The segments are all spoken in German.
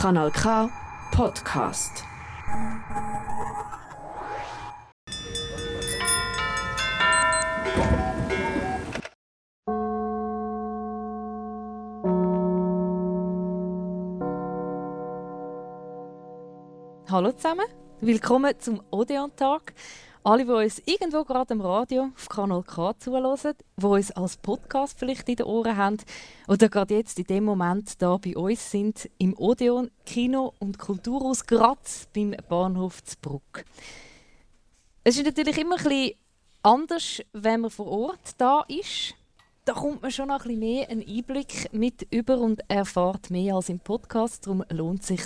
Kanal K Podcast. Hallo zusammen, willkommen zum Odeon-Tag. Alle, die uns irgendwo gerade am Radio auf Kanal K zuhören, die uns als Podcast vielleicht in den Ohren haben oder gerade jetzt in dem Moment da bei uns sind im Odeon Kino und Kulturhaus Graz beim Bahnhof Zbruck. Es ist natürlich immer bisschen anders, wenn man vor Ort da ist. Da kommt man schon noch ein bisschen mehr einen Einblick mit über und erfahrt mehr als im Podcast. Darum lohnt es sich,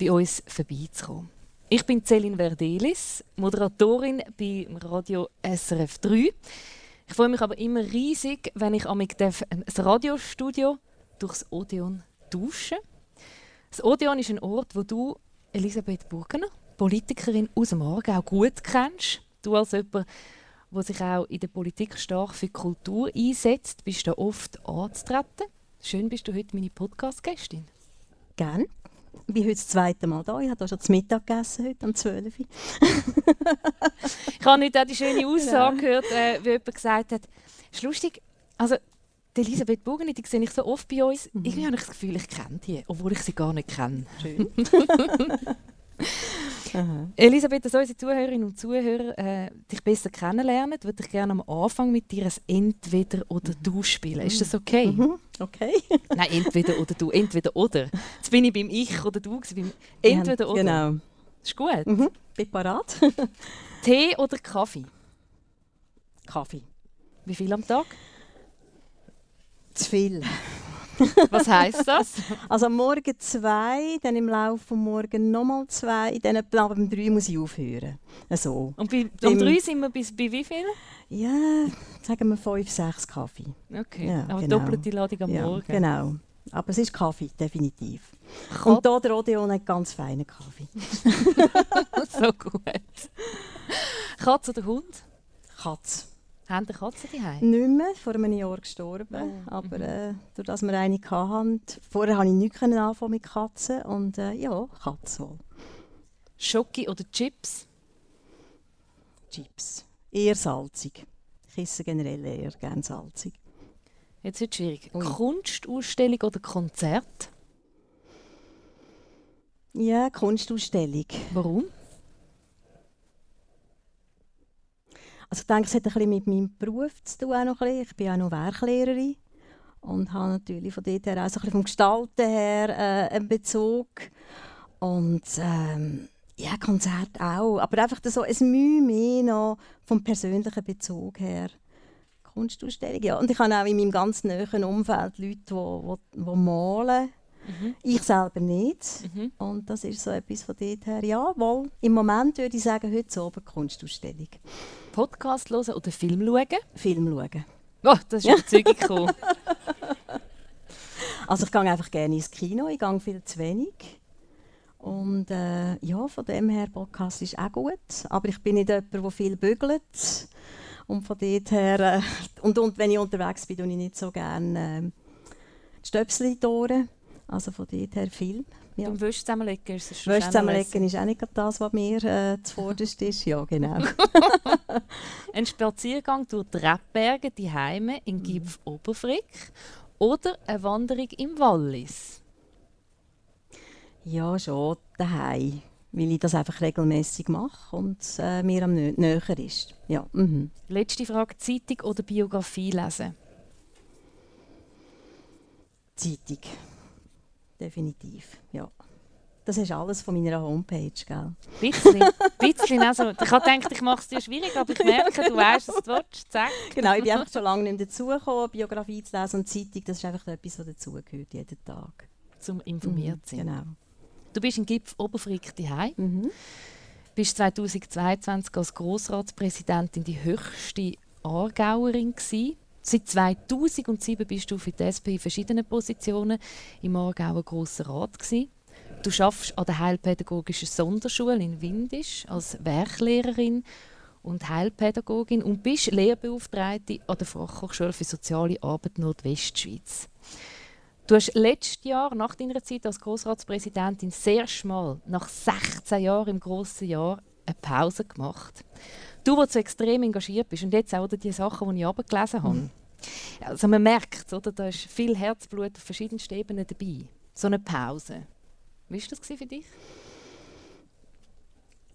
bei uns vorbeizukommen. Ich bin Celine Verdelis, Moderatorin beim Radio SRF 3. Ich freue mich aber immer riesig, wenn ich amig das Radiostudio durchs Odeon duschen. Das Odeon ist ein Ort, wo du Elisabeth Burgener, Politikerin aus dem Aargau, gut kennst. Du als jemand, der sich auch in der Politik stark für Kultur einsetzt, bist da oft anzutreten. Schön bist du heute meine Podcast-Gästin. Gerne. Ich bin heute das zweite Mal da. Ich habe schon zu Mittag gegessen, heute um 12 Uhr. ich habe heute auch die schöne Aussage gehört, äh, wie jemand gesagt hat, es ist lustig, also die Elisabeth Burgeni, die sehe ich so oft bei uns. Mhm. Irgendwie habe ich das Gefühl, ich kenne die, obwohl ich sie gar nicht kenne. Schön. Elisabeth, dass unsere Zuhörerinnen und Zuhörer äh, dich besser kennenlernen, würde ich gerne am Anfang mit dir ein Entweder oder Du spielen. Ist das okay? Mhm. Okay. Nein, entweder oder du, entweder oder. Jetzt bin ich beim Ich oder Du, beim Entweder oder. Genau. Ist gut. Mhm. Bin parat. Tee oder Kaffee? Kaffee. Wie viel am Tag? Zu viel. Was heisst das? Also am Morgen zwei, dann im Laufe des Morgen nochmal zwei, dann etwa um drei muss ich aufhören. So. Und bei, um drei sind wir bis bei wie viel? Ja, sagen wir fünf, sechs Kaffee. Okay, ja, aber genau. doppelte Ladung am ja, Morgen. Genau, aber es ist Kaffee, definitiv. Kat Und hier der Odeon hat ganz feinen Kaffee. so gut. Katze oder Hund? Katze. Haben die Katzen daheim? Nicht mehr, vor einem Jahr gestorben. Oh. Aber äh, durch das wir eine hatten, vorher konnte ich nichts anfangen mit Katzen. Und äh, ja, Katzen wohl. Schoki oder Chips? Chips. Eher salzig. Ich esse generell eher gerne salzig. Jetzt wird es schwierig. Ui. Kunstausstellung oder Konzert? Ja, Kunstausstellung. Warum? Also ich denke, es hat ein bisschen mit meinem Beruf zu tun. Auch noch ein bisschen. Ich bin auch noch Werklehrerin und habe natürlich von dort her auch so ein bisschen vom Gestalten her äh, einen Bezug. Und ähm, ja, Konzert auch. Aber einfach so ein Mühe mehr noch vom persönlichen Bezug her. Kunstausstellung, ja. Und ich habe auch in meinem ganz nahen Umfeld Leute, die, die, die malen. Mhm. Ich selber nicht. Mhm. Und das ist so etwas von dort her. Ja, wohl. Im Moment würde ich sagen, heute oben Kunstausstellung. Podcast hören oder Film schauen? Film schauen. Oh, das ist überzeugend cool. also ich gehe einfach gerne ins Kino, ich gehe viel zu wenig. Und äh, ja, von dem her, Podcast ist auch gut. Aber ich bin nicht jemand, der viel bügelt. Und von dort her, äh, und, und wenn ich unterwegs bin, tue ich nicht so gerne äh, die Stöpsel in die Ohren. Also von dort her Film. Ja. Beim Wäsche zusammenlegen ist es Wäsche zusammenlegen ist auch nicht das, was mir äh, zuvorderst ist. Ja, genau. ein Spaziergang durch die Rebberge, die Heime in Gipf Oberfrick oder eine Wanderung im Wallis? Ja, schon daheim, weil ich das einfach regelmäßig mache und äh, mir am näher ist. Ja. Mhm. Letzte Frage: Zeitung oder Biografie lesen? Zeitung definitiv. Ja. Das ist alles von meiner Homepage, gell? Bisschen, bisschen. Also, ich habe gedacht, ich mache es dir schwierig, aber ich merke, du weißt, was du willst. Zack. Genau, ich bin einfach schon lange nicht dazugekommen, Biografie zu lesen und Zeitung, das ist einfach etwas, was dazugehört, jeden Tag. Zum informiert mhm, sein. Genau. Du bist in Gipf Oberfrick daheim. Mhm. Bist 2022 als Grossratspräsidentin die höchste Aargauerin gewesen. Seit 2007 bist du für die SP in verschiedenen Positionen im Aargauer Grossen Rat. Gewesen. Du arbeitest an der Heilpädagogischen Sonderschule in Windisch als Werklehrerin und Heilpädagogin und bist Lehrbeauftragte an der Fachhochschule für Soziale Arbeit Nordwestschweiz. Du hast letztes Jahr, nach deiner Zeit als Grossratspräsidentin, sehr schmal, nach 16 Jahren im grossen Jahr, eine Pause gemacht. Du, der so extrem engagiert bist und jetzt auch die Sachen, die ich abgelesen habe. Mhm. Also man merkt, oder, da ist viel Herzblut auf verschiedensten Ebenen dabei. So eine Pause. Wie war das für dich?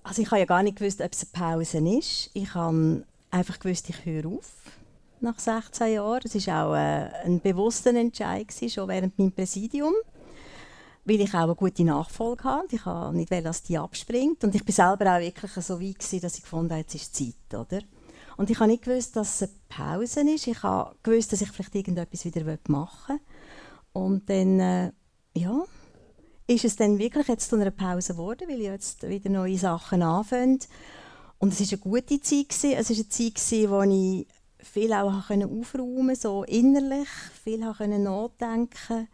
Also ich habe ja gar nicht gewusst, ob es eine Pause ist. Ich habe einfach gewusst, ich höre auf nach 16 Jahren. Es war auch äh, ein bewusster Entscheid, gewesen, schon während meinem Präsidium. Weil ich auch eine gute Nachfolge hatte. Ich wollte nicht, dass die abspringt. Und ich war selber auch wirklich so weit, gewesen, dass ich gefunden habe, jetzt ist Zeit. Oder? Und ich habe nicht gewusst, dass es eine Pause ist. Ich habe gewusst, dass ich vielleicht irgendetwas wieder machen will. Und dann, äh, ja, ist es dann wirklich jetzt zu einer Pause geworden, weil ich jetzt wieder neue Sachen anfange. Und es war eine gute Zeit. Gewesen. Es war eine Zeit, gewesen, wo ich viel auch aufräumen konnte, so innerlich, viel nachdenken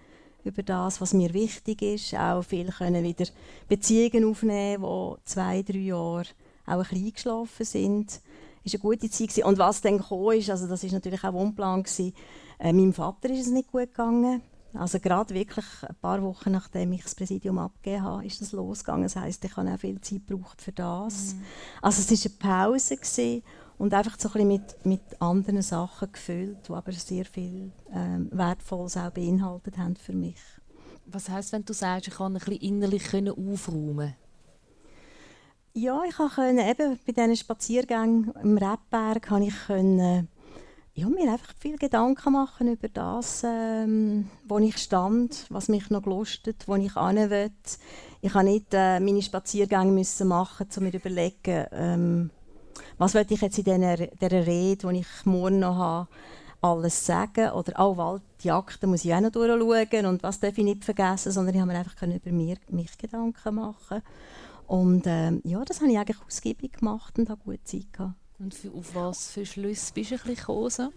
über das, was mir wichtig ist, auch viel können wieder Beziehungen aufnehmen, die zwei, drei Jahre auch ein bisschen eingeschlafen sind. Es war eine gute Zeit. Gewesen. Und was dann kam, ist, also das war natürlich auch Unplan. Äh, meinem Vater ist es nicht gut gegangen. Also gerade wirklich ein paar Wochen nachdem ich das Präsidium abgegeben habe, ist das losgegangen. Das heisst, ich habe auch viel Zeit gebraucht für das. Mhm. Also es war eine Pause gewesen und einfach so ein mit, mit anderen Sachen gefüllt, die aber sehr viel ähm, Wertvolles auch beinhaltet haben für mich. Was heißt, wenn du sagst, ich kann ein bisschen innerlich aufräumen? Ja, ich konnte eben bei diesen Spaziergängen im Rebberg ich können, ja, mir einfach viel Gedanken machen über das, ähm, wo ich stand, was mich noch gelustet, wo ich hin will. Ich musste nicht äh, meine Spaziergänge müssen machen, um mir zu überlegen, ähm, was will ich jetzt in dieser, dieser Rede, die ich morgen noch habe, alles sagen oder auch oh, die Akten muss ich auch noch durchschauen und was darf ich nicht vergessen, sondern ich habe mir einfach über mir, mich Gedanken machen und ähm, ja, das habe ich eigentlich ausgiebig gemacht und habe gute Zeit gehabt. Und für, auf was für Schlüsse bist du ein bisschen gekommen?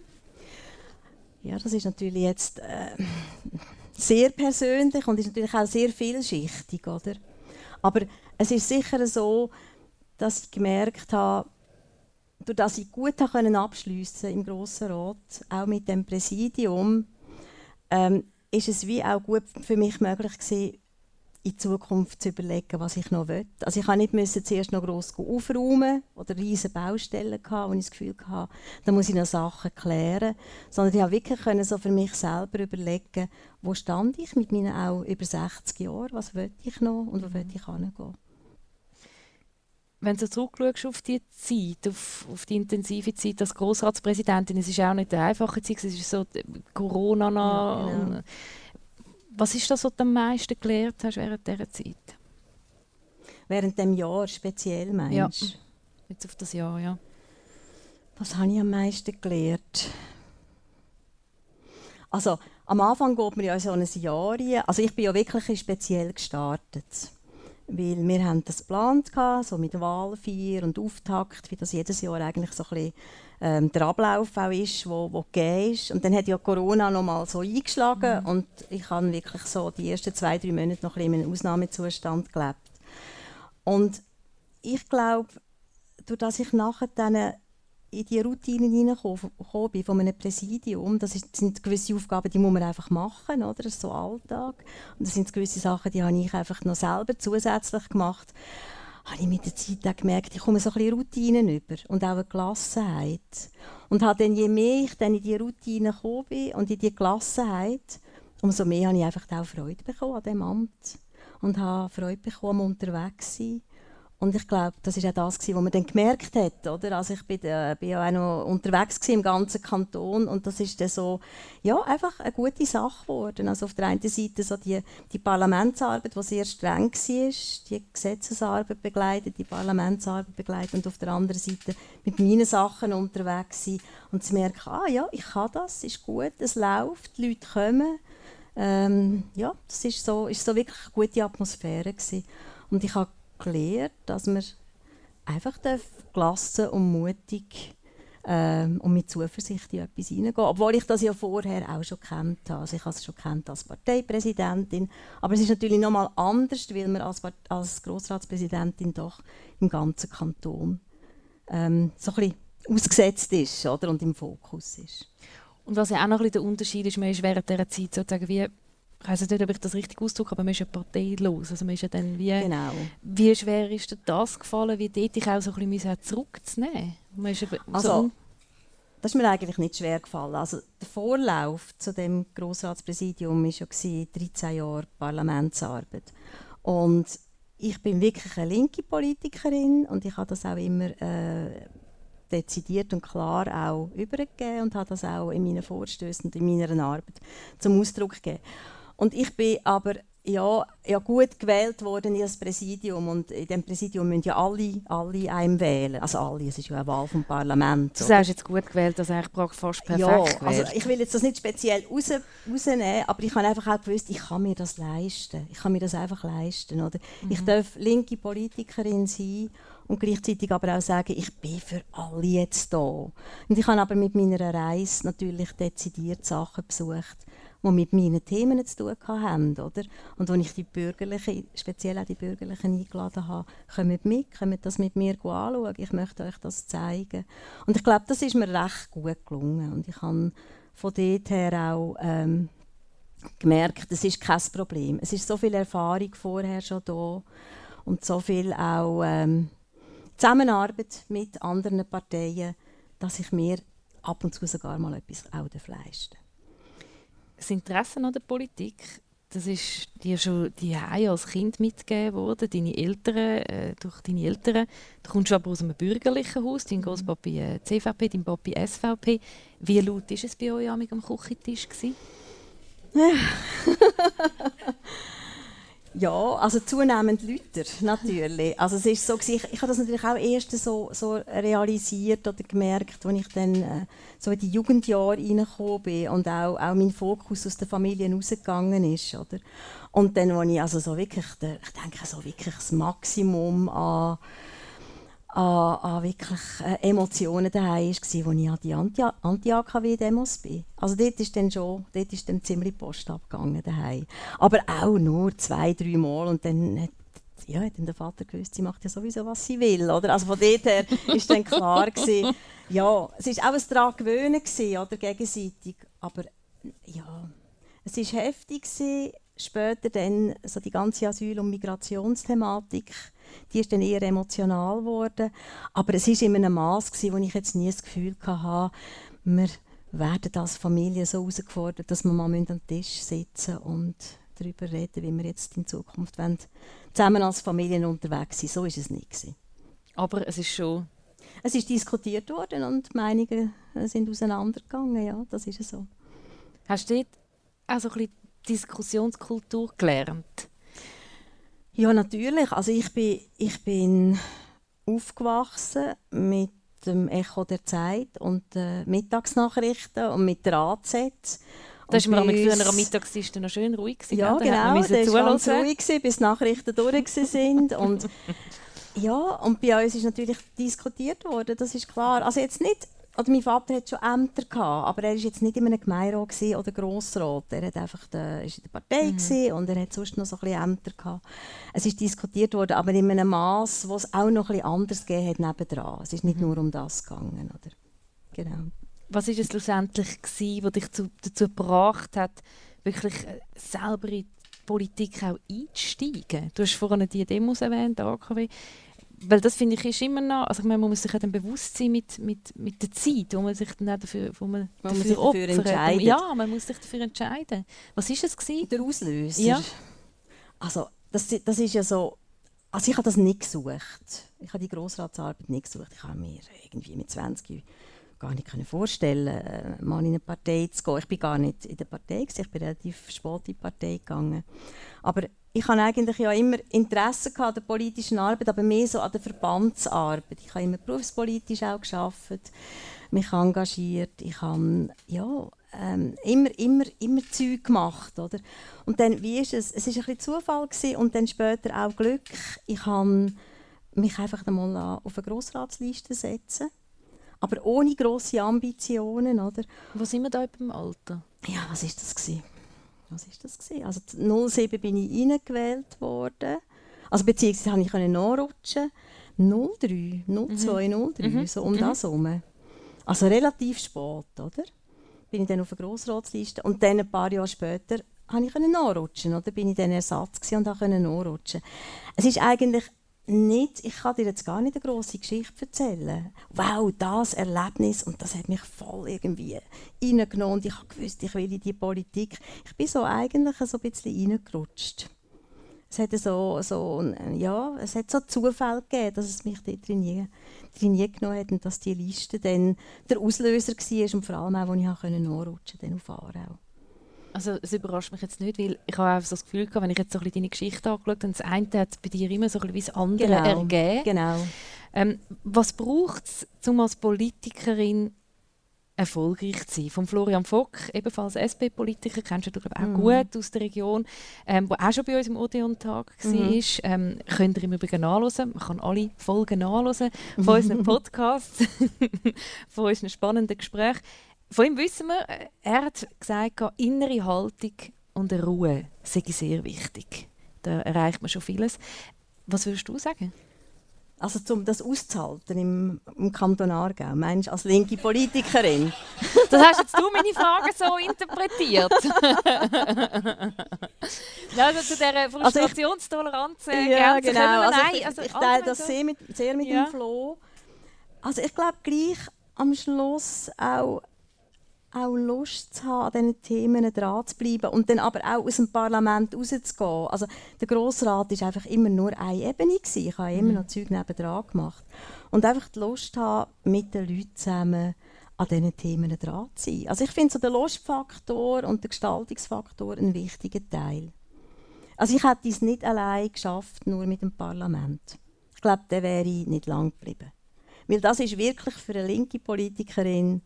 Ja, das ist natürlich jetzt äh, sehr persönlich und ist natürlich auch sehr vielschichtig, oder? Aber es ist sicher so, dass ich gemerkt habe, durch das ich gut abschliessen im Grossen Rat, auch mit dem Präsidium, ähm, ist es wie auch gut für mich möglich gewesen, in Zukunft zu überlegen, was ich noch will. Also ich musste nicht müssen zuerst noch gross aufräumen oder riesige Baustellen gehabt, wo ich das Gefühl hatte, da muss ich noch Sachen klären, sondern ich konnte wirklich so für mich selber überlegen, wo stand ich mit meinen auch über 60 Jahren, was will ich noch und wo will ich hingehen wenn du zurückschaust auf die Zeit, auf, auf die intensive Zeit als Grossratspräsidentin, es ist auch nicht eine einfache Zeit, es ist so Corona noch. Ja, genau. Was ist das, was du am meisten gelernt hast während dieser Zeit? Während dem Jahr speziell, meinst Ja, jetzt auf das Jahr, ja. Was habe ich am meisten gelernt? Also, am Anfang geht man ja so ein Jahr Also ich bin ja wirklich speziell gestartet weil wir haben das geplant, so mit Wahlfeier und Auftakt, wie das jedes Jahr eigentlich so ein bisschen, ähm, der Ablauf auch ist, wo, wo gegeben ist. Und dann hat ja Corona noch mal so eingeschlagen mhm. und ich habe wirklich so die ersten zwei, drei Monate noch ein bisschen in einem Ausnahmezustand gelebt. Und ich glaube, durch dass ich nachher dann in die Routine hineingekommen bin von einem Präsidium, das sind gewisse Aufgaben, die muss man einfach machen, oder? das ist so Alltag. Und das sind gewisse Sachen, die habe ich einfach noch selber zusätzlich gemacht. habe ich mit der Zeit auch gemerkt, ich komme so ein bisschen Routinen über und auch eine Gelassenheit. Und habe dann, je mehr ich dann in die Routine gekommen bin und in die Gelassenheit, umso mehr habe ich einfach auch Freude bekommen an diesem Amt. Und habe Freude bekommen, unterwegs zu sein und ich glaube, das ist auch das, was man dann gemerkt hat. Oder? Also ich bin, äh, bin ja auch noch unterwegs im ganzen Kanton und das ist dann so, ja, einfach eine gute Sache geworden. Also auf der einen Seite so die, die Parlamentsarbeit, die sehr streng war, die Gesetzesarbeit begleitet, die Parlamentsarbeit begleitet und auf der anderen Seite mit meinen Sachen unterwegs sein und zu merken, ah ja, ich kann das, es ist gut, es läuft, die Leute kommen. Ähm, ja, das ist so, ist so wirklich eine gute Atmosphäre gewesen. Und ich habe gelernt, dass man einfach gelassen und mutig ähm, und mit Zuversicht in etwas hineingehen Obwohl ich das ja vorher auch schon kennt habe. Also ich habe es schon kennt als Parteipräsidentin. Aber es ist natürlich noch mal anders, weil man als, als Grossratspräsidentin doch im ganzen Kanton ähm, so ein bisschen ausgesetzt ist oder? und im Fokus ist. Und was ja auch noch ein bisschen der Unterschied ist, man ist während dieser Zeit sozusagen wie ich weiß nicht, ob ich das richtig ausdrücke, aber man ist ja parteilos. Also man ist ja dann wie, Genau. wie schwer ist dir das gefallen, wie dort dich auch so ein bisschen zurückzunehmen? Man ist Also, so, Das ist mir eigentlich nicht schwer gefallen. Also, der Vorlauf zu dem Grossratspräsidium war ja gewesen, 13 Jahre Parlamentsarbeit. Und ich bin wirklich eine linke Politikerin und ich habe das auch immer äh, dezidiert und klar auch übergegeben und habe das auch in meinen Vorstößen und in meiner Arbeit zum Ausdruck gegeben. Und ich bin aber ja, ja gut gewählt worden in das Präsidium und in dem Präsidium müssen ja alle, alle einem wählen. Also alle, es ist ja eine Wahl vom Parlament. du sagst jetzt gut gewählt, dass eigentlich praktisch fast perfekt Ja, wäre. also ich will jetzt das nicht speziell raus, rausnehmen, aber ich habe einfach auch gewusst, ich kann mir das leisten. Ich kann mir das einfach leisten. Oder? Ich darf linke Politikerin sein und gleichzeitig aber auch sagen, ich bin für alle jetzt da. Und ich habe aber mit meiner Reise natürlich dezidiert Sachen besucht, die mit meinen Themen zu tun haben, oder? Und als ich die Bürgerlichen, speziell auch die Bürgerlichen eingeladen habe, kommt mit, kommt das mit mir anschauen, ich möchte euch das zeigen. Und ich glaube, das ist mir recht gut gelungen und ich habe von dort her auch ähm, gemerkt, es ist kein Problem. Es ist so viel Erfahrung vorher schon da und so viel auch ähm, Zusammenarbeit mit anderen Parteien, dass ich mir ab und zu sogar mal etwas auch leisten darf. Das Interesse an der Politik, das ist dir schon die als Kind mitgegeben worden, deine Eltern, äh, durch deine Eltern. Du kommst aber aus einem bürgerlichen Haus, dein Großpapi äh, CVP, dein Papi SVP. Wie laut war es bei euch am Küchentisch? Ja, also zunehmend lauter, natürlich. Also es ist so, ich, ich habe das natürlich auch erst so, so realisiert oder gemerkt, als ich dann äh, so in die Jugendjahre reingekommen bin und auch, auch mein Fokus aus der Familie rausgegangen ist. Oder? Und dann, als ich also so wirklich, ich denke, so wirklich das Maximum an, an, an wirklich äh, Emotionen daheim war, wo ich an die Anti- Anti-AKW-Demos bin. Also dort ist dann schon, dort ist dann ziemlich Post abgegangen daheim. Aber auch nur zwei, drei Mal und dann hat ja, hat dann der Vater gewusst, sie macht ja sowieso, was sie will, oder? Also von dort her ist dann klar gewesen, ja, es ist auch ein daran gewöhnen gewesen, oder, gegenseitig, aber ja, es ist heftig gewesen. Später dann so die ganze Asyl- und Migrationsthematik, die ist dann eher emotional geworden. Aber es ist in einem Maß wo ich jetzt nie das Gefühl hatte, wir werden als Familie so herausgefordert, dass wir mal an den Tisch sitzen und darüber reden, wie wir jetzt in Zukunft wollen, zusammen als Familien unterwegs sind. So ist es nicht gewesen. Aber es ist schon... Es ist diskutiert worden und die Meinungen äh, sind auseinandergegangen. Ja, das ist so. Hast du dort auch so ein bisschen Diskussionskultur gelernt? Ja, natürlich. Also ich bin, ich bin aufgewachsen mit dem Echo der Zeit und den Mittagsnachrichten und mit der AZ. Da Und man früher am Mittagstisch noch schön ruhig gewesen, Ja, gell? Da genau. Da war ganz ruhig, gewesen, bis die Nachrichten durch sind. und, ja, und bei uns ist natürlich diskutiert worden, das ist klar. Also jetzt nicht, oder mein Vater hat schon Ämter gehabt, aber er war jetzt nicht in einem Gemeinderat oder Grossrat. Er hat einfach der, ist in der Partei gewesen und er hat sonst noch so ein bisschen Ämter gehabt. Es ist diskutiert worden, aber in einem Maß, wo es auch noch ein bisschen anders gegeben hat nebendran. Es ist nicht nur um das gegangen, oder? Genau. Was war es schlussendlich, gewesen, was dich zu, dazu gebracht hat, wirklich äh, selber in die Politik auch einzusteigen? Du hast vorhin die Demos erwähnt, AKW. Weil das finde ich ist immer noch, also ich meine, man muss sich ja dann bewusst sein mit, mit, mit der Zeit, wo man sich dann dafür, wo man Man dafür sich dafür opfert. entscheiden. Ja, man muss sich dafür entscheiden. Was ist es gewesen? Der Auslöser? Ja. Also, das, das ist ja so... Also ich habe das nicht gesucht. Ich habe die Grossratsarbeit nicht gesucht. Ich habe mir irgendwie mit 20 gar nicht vorstellen, äh, mal in eine Partei zu gehen. Ich bin gar nicht in der Partei, gewesen. ich bin relativ spät in die Partei gegangen. Aber ich habe eigentlich ja immer Interesse an der politischen Arbeit, aber mehr so an der Verbandsarbeit. Ich habe immer berufspolitisch auch geschafft, mich engagiert. Ich habe ja, ähm, immer, immer, immer Zeug gemacht, oder? Und dann, wie ist es? Es ist ein bisschen Zufall gewesen und dann später auch Glück. Ich habe mich einfach einmal auf eine Grossratsliste setzen, aber ohne grosse Ambitionen, oder? Wo sind wir da beim Alter? Ja, was ist das gewesen? Was ist das gewesen? Also 07 bin ich reingewählt worden. Also beziehungsweise habe ich nachrutschen. 03, 02, 03, Mhm. so um Mhm. das herum. Also relativ spät, oder? Bin ich dann auf der Grossratsliste und dann ein paar Jahre später habe ich nachrutschen oder bin ich dann Ersatz und konnte nachrutschen. Es ist eigentlich nicht, ich kann dir jetzt gar nicht eine grosse Geschichte erzählen. Wow, das Erlebnis und das hat mich voll irgendwie reingenommen ich habe gewusst, ich will in die Politik. Ich bin so eigentlich so ein bisschen reingerutscht. Es hat so, so, ja, es hat so Zufall gegeben, dass es mich dort drin, drin genommen hat und dass die Liste dann der Auslöser war und vor allem auch, wo ich nachrutschen konnte auf Aarau. Also es überrascht mich jetzt nicht, weil ich habe einfach so das Gefühl gehabt, wenn ich jetzt so ein bisschen deine Geschichte angeschaut habe, das eine hat bei dir immer so ein bisschen das andere genau, ergeben. Genau. Ähm, was braucht es, um als Politikerin erfolgreich zu sein? Von Florian Fock, ebenfalls SP-Politiker, kennst du glaube auch mm. gut aus der Region, ähm, der auch schon bei uns im Odeon-Tag war. Mm. Ähm, könnt ihr im Übrigen anhören. Man kann alle Folgen anhören von unseren Podcasts, von unseren spannenden Gesprächen. Von ihm wissen wir, äh, er hat gesagt, innere Haltung und Ruhe sei sehr wichtig. Da erreicht man schon vieles. Was würdest du sagen? Also um das auszuhalten im, im Kanton Aargau, meinst du als linke Politikerin? das hast jetzt du meine Frage so interpretiert. also zu dieser Frustrationstoleranz also ich, ja, genau. Also Nein, ich, also ich teile das sehr mit, sehr mit ja. dem Flo. Also ich glaube gleich am Schluss auch auch Lust zu haben, an diesen Themen dran zu bleiben und dann aber auch aus dem Parlament rauszugehen. Also der Grossrat war einfach immer nur eine Ebene. Gewesen. Ich habe immer noch mhm. Zeug nebenan gemacht. Und einfach die Lust haben, mit den Leuten zusammen an diesen Themen dran zu sein. Also ich finde so der Lustfaktor und der Gestaltungsfaktor ein wichtiger Teil. Also ich hätte es nicht allein geschafft, nur mit dem Parlament. Ich glaube, der wäre nicht lang geblieben. Weil das ist wirklich für eine linke Politikerin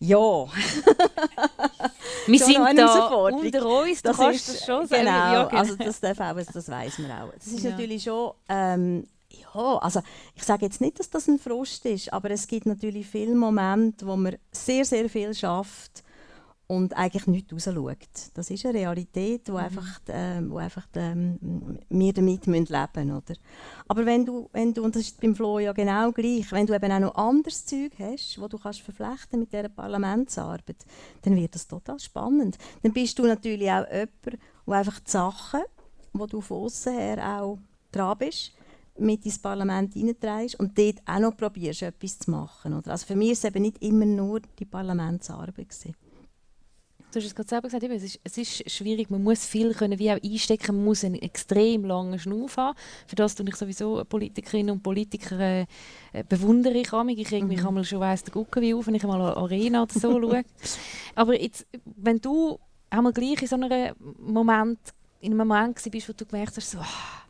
ja. Wir sind da unter uns, das kannst ist, das schon sagen. Genau, ja, genau. also das darf auch, das weiß man auch. Das ist ja. natürlich schon, ähm, ja, also ich sage jetzt nicht, dass das ein Frust ist, aber es gibt natürlich viele Momente, wo man sehr, sehr viel schafft und eigentlich nicht rausschaut. Das ist eine Realität, wo mhm. einfach, äh, wo einfach äh, wir damit leben müssen. Oder? Aber wenn du, wenn du, und das ist beim Flo ja genau gleich, wenn du eben auch noch anderes Zeug hast, wo du kannst verflechten mit dieser Parlamentsarbeit, dann wird das total spannend. Dann bist du natürlich auch jemand, der einfach die Sachen, wo du von außen her auch dran bist, mit ins Parlament hineintreibst und dort auch noch probierst, etwas zu machen. Oder? Also für mich war es eben nicht immer nur die Parlamentsarbeit. Gewesen. Du hast es gerade selber gesagt, es ist, es ist schwierig, man muss viel können wie auch einstecken, man muss einen extrem langen Schnuff haben. Für das tue ich sowieso Politikerinnen und Politiker äh, äh bewundere ich mich. Ich reg mich mhm. schon weiss der Gucken wie auf, wenn ich mal eine Arena oder so schaue. Aber jetzt, wenn du einmal gleich in so einem Moment, in einem Moment bist, wo du gemerkt hast, so, ah,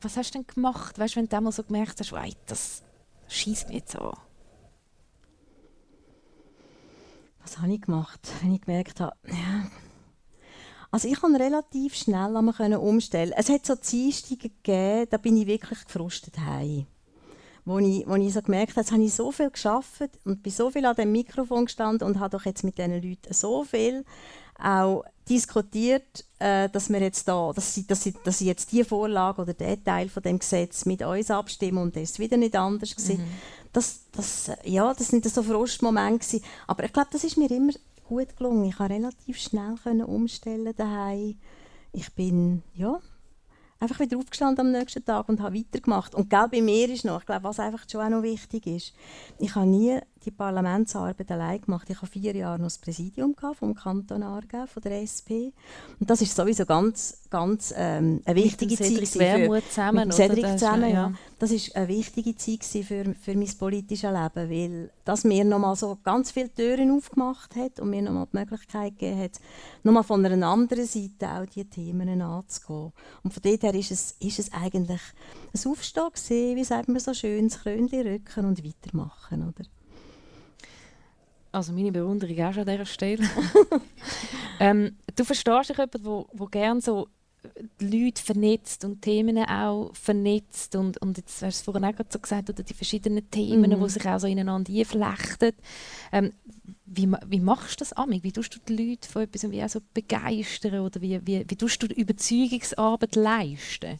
was hast du denn gemacht? Weißt du, wenn du einmal so gemerkt hast, das schießt mich jetzt an. Was habe ich gemacht, wenn ich gemerkt habe, ja. Also ich konnte relativ schnell umstellen. Es hat so Dienstage gegeben, da bin ich wirklich gefrustet heim. Wo ich, wo ich so gemerkt habe, jetzt habe ich so viel geschafft und bin so viel an dem Mikrofon gestanden und habe doch jetzt mit diesen Leuten so viel auch diskutiert, äh, dass wir jetzt da, dass sie, dass, sie, dass sie jetzt die Vorlage oder der Teil von dem Gesetz mit uns abstimmen und das ist wieder nicht anders gewesen. Mhm. Das, das, ja, das sind so Frustmomente Aber ich glaube, das ist mir immer gut gelungen. Ich konnte relativ schnell können umstellen daheim. Ich bin, ja, einfach wieder aufgestanden am nächsten Tag und habe weitergemacht. Und gell, bei mir ist noch, ich glaube, was einfach schon auch noch wichtig ist, ich habe nie die Parlamentsarbeit allein gemacht. Ich habe vier Jahre noch das Präsidium vom Kanton Aargau, von der SP. Und das ist sowieso ganz, ganz ähm, eine wichtige Zeit. Mit Wermut zusammen. Mit Cedric das, zusammen, ja. Das ist eine wichtige Zeit für, für mein politisches Leben, weil das mir nochmal so ganz viele Türen aufgemacht hat und mir nochmal die Möglichkeit gegeben hat, nochmal von einer anderen Seite auch diese Themen anzugehen. Und von dort her ist es, ist es eigentlich ein Aufstehen wie sagt man so schön, das Krönchen rücken und weitermachen, oder? Also meine Bewunderung auch schon an dieser Stelle. ähm, du verstehst dich jemand, wo, wo gerne so die Leute vernetzt und Themen auch vernetzt und, und jetzt hast du es vorhin auch so gesagt, oder die verschiedenen Themen, mhm. die sich auch so ineinander einflechten. Ähm, wie, wie machst du das amig? Wie tust du die Leute von etwas wie auch so begeistern oder wie, wie, wie tust du die Überzeugungsarbeit leisten?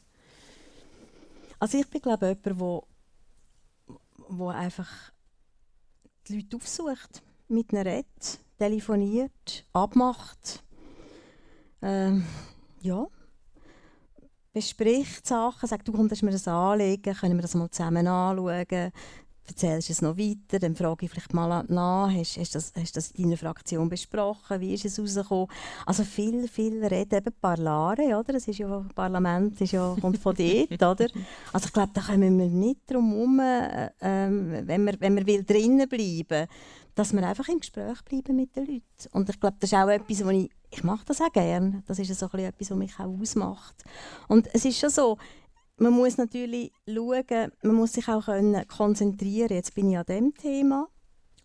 Also ich bin glaube ich jemand, wo, wo einfach die Leute aufsucht mit ihnen redet, telefoniert, abmacht. ähm, ja, bespricht Sachen, sagt, du kommst mir das anlegen, können wir das mal zusammen anschauen, erzählst es noch weiter, dann frage ich vielleicht mal nach, hast, hast, das, hast das in deiner Fraktion besprochen, wie ist es rausgekommen? Also viel, viel reden, eben Parlare, oder? Das ist ja, Parlament ist ja, kommt von dort, oder? Also ich glaube, da kommen wir nicht drum herum, äh, äh, wenn, wir, wenn wir will drinnen bleiben dass wir einfach im Gespräch bleiben mit den Leuten. Und ich glaube, das ist auch etwas, wo ich, ich mache das auch gerne. Das ist so etwas, was mich auch ausmacht. Und es ist schon so, man muss natürlich schauen, man muss sich auch können konzentrieren. Jetzt bin ich an dem Thema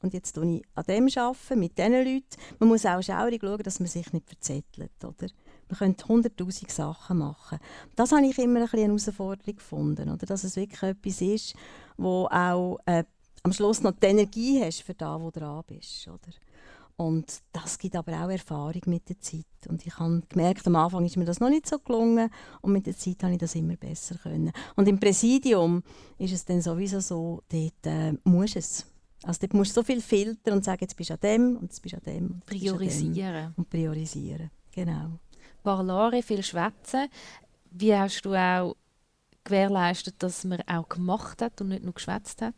und jetzt arbeite ich an dem arbeiten, mit diesen Leuten. Man muss auch schaurig schauen, dass man sich nicht verzettelt. Oder? Man könnte hunderttausend Sachen machen. Das habe ich immer ein eine Herausforderung gefunden. Oder? Dass es wirklich etwas ist, wo auch äh, am Schluss noch die Energie hast für das, wo du dran bist. Oder? Und das gibt aber auch Erfahrung mit der Zeit. Und ich habe gemerkt, am Anfang ist mir das noch nicht so gelungen und mit der Zeit habe ich das immer besser können. Und im Präsidium ist es dann sowieso so, dort äh, musst du es. Also dort musst du so viel filtern und sagen, jetzt bist du an dem und jetzt bist du an dem. Und priorisieren. Dem und priorisieren, genau. Parlare, viel schwätzen. Wie hast du auch gewährleistet, dass man auch gemacht hat und nicht nur geschwätzt hat?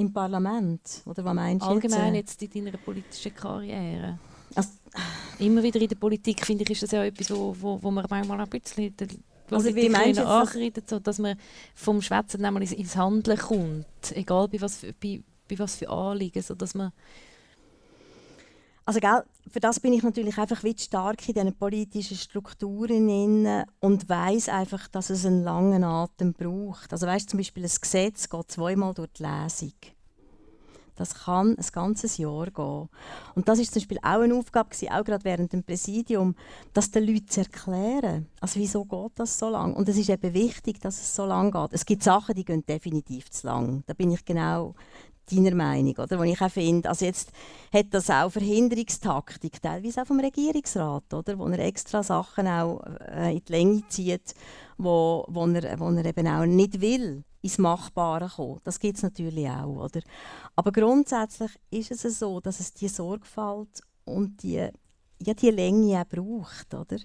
Im Parlament? Oder was meinst du Allgemein jetzt, jetzt in deiner politischen Karriere? Also, Immer wieder in der Politik, finde ich, ist das ja etwas, wo, wo, wo man manchmal ein bisschen also wie meinst du so, dass man vom Schwätzen ins, ins Handeln kommt, egal bei was für, bei, bei was für Anliegen, so dass man also gell, für das bin ich natürlich einfach wie stark in diesen politischen Strukturen und weiß einfach, dass es einen langen Atem braucht. Also weißt zum Beispiel ein Gesetz geht zweimal durch die Lesung. Das kann ein ganzes Jahr gehen. Und das ist zum Beispiel auch eine Aufgabe, gewesen, auch gerade während dem Präsidium, das den Leuten zu erklären. Also wieso geht das so lang? Und es ist eben wichtig, dass es so lang geht. Es gibt Sachen, die gehen definitiv zu lang. Da bin ich genau deiner Meinung, oder? Wo ich auch finde, also jetzt hat das auch Verhinderungstaktik, teilweise auch vom Regierungsrat, oder? Wo er extra Sachen auch äh, in die Länge zieht, wo, wo, er, wo er eben auch nicht will ins Machbare kommen. Das gibt es natürlich auch, oder? Aber grundsätzlich ist es so, dass es die Sorgfalt und die, ja, die Länge auch braucht, oder?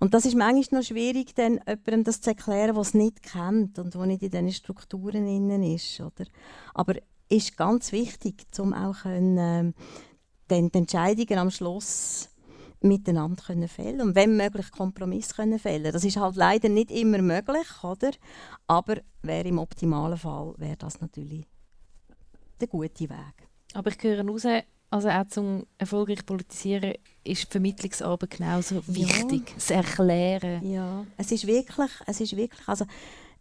Und das ist manchmal noch schwierig, dann jemandem das zu erklären, es nicht kennt und der nicht in diesen Strukturen innen ist. Oder? Aber ist ganz wichtig, um auch können, äh, die Entscheidungen am Schluss miteinander können fällen und wenn möglich Kompromiss können fällen. Das ist halt leider nicht immer möglich, oder? Aber wäre im optimalen Fall wäre das natürlich der gute Weg. Aber ich höre raus, also auch zum erfolgreich politisieren ist Vermittlungsarbeit genauso wichtig. Ja. Das Erklären. Ja, es ist wirklich, es ist wirklich, also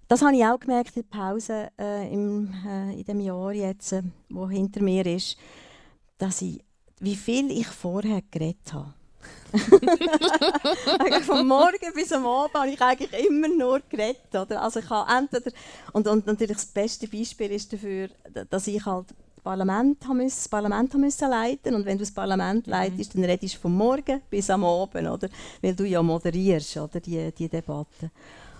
das habe ich auch gemerkt in der Pause äh, im, äh, in dem Jahr jetzt, äh, wo hinter mir ist, dass ich, wie viel ich vorher geredet habe. Von morgen bis am Abend habe ich eigentlich immer nur geredet. Oder? Also ich habe entweder, und, und natürlich das beste Beispiel ist dafür, dass ich halt das Parlament, haben müssen, das Parlament haben müssen leiten und wenn du das Parlament mhm. leitest, dann redest du von morgen bis am Abend, oder? weil du ja moderierst oder, die, die Debatte.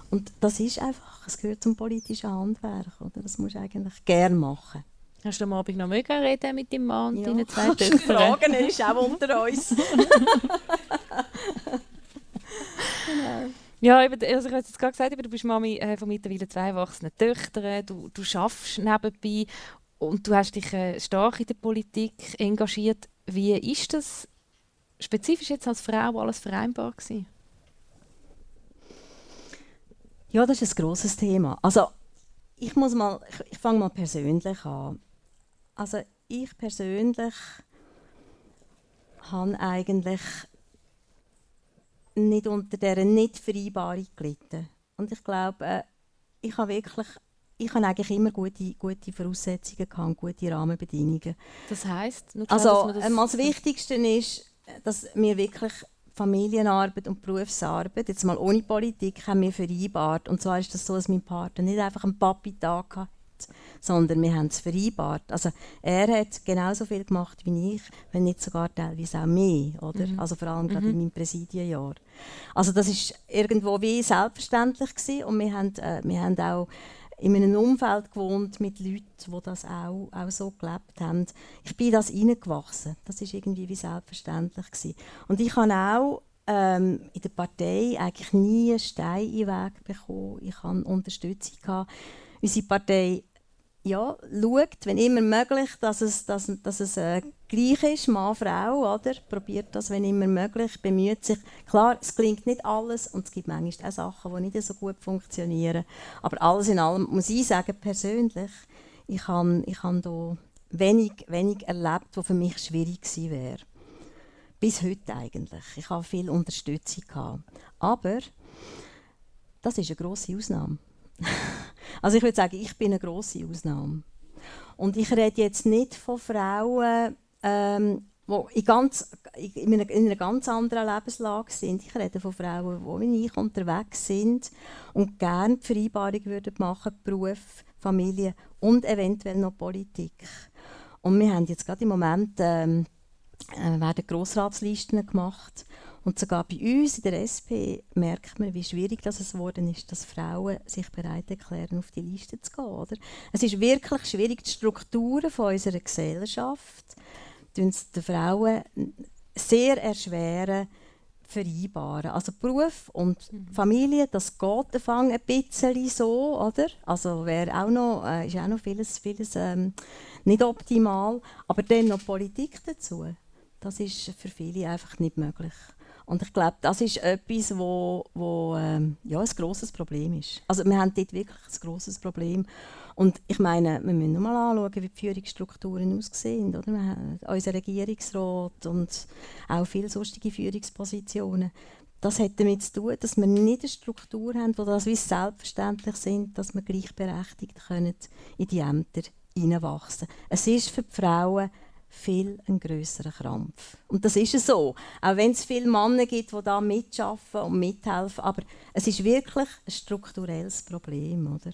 Und das ist einfach, es gehört zum politischen Handwerk. Oder? Das musst du eigentlich gerne machen. Hast du am Abend noch mögen reden mit deinem Mann und ja. deinen zwei Töchtern? fragen, er ist auch unter uns. genau. Ja, also ich habe jetzt gerade gesagt, du bist Mami äh, von mittlerweile zwei erwachsenen Töchtern, du, du schaffst nebenbei und du hast dich äh, stark in der Politik engagiert. Wie ist das spezifisch jetzt als Frau alles vereinbar gewesen? Ja, das ist ein grosses Thema. Also, ich muss mal, ich, ich fange mal persönlich an. Also, ich persönlich habe eigentlich nicht unter dieser Nicht-Vereinbarung gelitten. Und ich glaube, äh, ich habe wirklich ich habe eigentlich immer gute, gute Voraussetzungen gehabt, gute Rahmenbedingungen. Das heisst? Also, das, das Wichtigste ist, dass wir wirklich Familienarbeit und Berufsarbeit, jetzt mal ohne Politik, haben wir vereinbart. Und zwar ist das so, dass mein Partner nicht einfach einen Papi-Tag hat, sondern wir haben es vereinbart. Also er hat genauso viel gemacht wie ich, wenn nicht sogar teilweise auch mehr, oder? Mhm. Also vor allem gerade mhm. in meinem Präsidienjahr. Also das ist irgendwo wie selbstverständlich gewesen. und wir haben, äh, wir haben auch in einem Umfeld gewohnt mit Leuten, die das auch, auch so gelebt haben. Ich bin das hineingewachsen. Das ist irgendwie wie selbstverständlich gewesen. Und ich habe auch ähm, in der Partei eigentlich nie einen Stein in den Weg bekommen. Ich hatte Unterstützung. Gehabt. Unsere Partei ja, schaut, wenn immer möglich, dass es, dass, dass es äh, gleich ist, Mann, Frau, oder? Probiert das, wenn immer möglich, bemüht sich. Klar, es klingt nicht alles und es gibt manchmal auch Sachen, die nicht so gut funktionieren. Aber alles in allem muss ich sagen, persönlich, ich habe ich hab da wenig, wenig erlebt, was für mich schwierig gewesen wäre. Bis heute eigentlich. Ich habe viel Unterstützung gehabt. Aber das ist eine grosse Ausnahme. also ich würde sagen, ich bin eine grosse Ausnahme. Und ich rede jetzt nicht von Frauen, ähm, die in, ganz, in, einer, in einer ganz anderen Lebenslage sind. Ich rede von Frauen, die wie ich unterwegs sind und gerne die Vereinbarung würden machen, Beruf, Familie und eventuell noch Politik. Und wir haben jetzt gerade im Moment ähm, äh, werden Grossratslisten gemacht und sogar bei uns in der SP merkt man, wie schwierig das es geworden ist, dass Frauen sich bereit erklären, auf die Liste zu gehen. Oder? Es ist wirklich schwierig, die Strukturen von unserer Gesellschaft den Frauen sehr erschweren, vereinbaren. Also Beruf und mhm. Familie, das geht ein bisschen so, oder? Also wäre auch noch, äh, ist auch noch vieles, vieles ähm, nicht optimal. Aber dann noch Politik dazu, das ist für viele einfach nicht möglich. Und ich glaube, das ist etwas, wo, wo ähm, ja, ein grosses Problem ist. Also wir haben dort wirklich ein grosses Problem. Und ich meine, wir müssen mal anschauen, wie die Führungsstrukturen aussehen. Oder? Wir haben unseren Regierungsrat und auch viele sonstige Führungspositionen. Das hat damit zu tun, dass wir nicht eine Struktur haben, wo das wie selbstverständlich sind, dass wir gleichberechtigt können in die Ämter hineinwachsen. Es ist für die Frauen viel ein größerer Krampf. Und das ist so. Auch wenn es viele Männer gibt, die da mitschaffen und mithelfen, aber es ist wirklich ein strukturelles Problem, oder?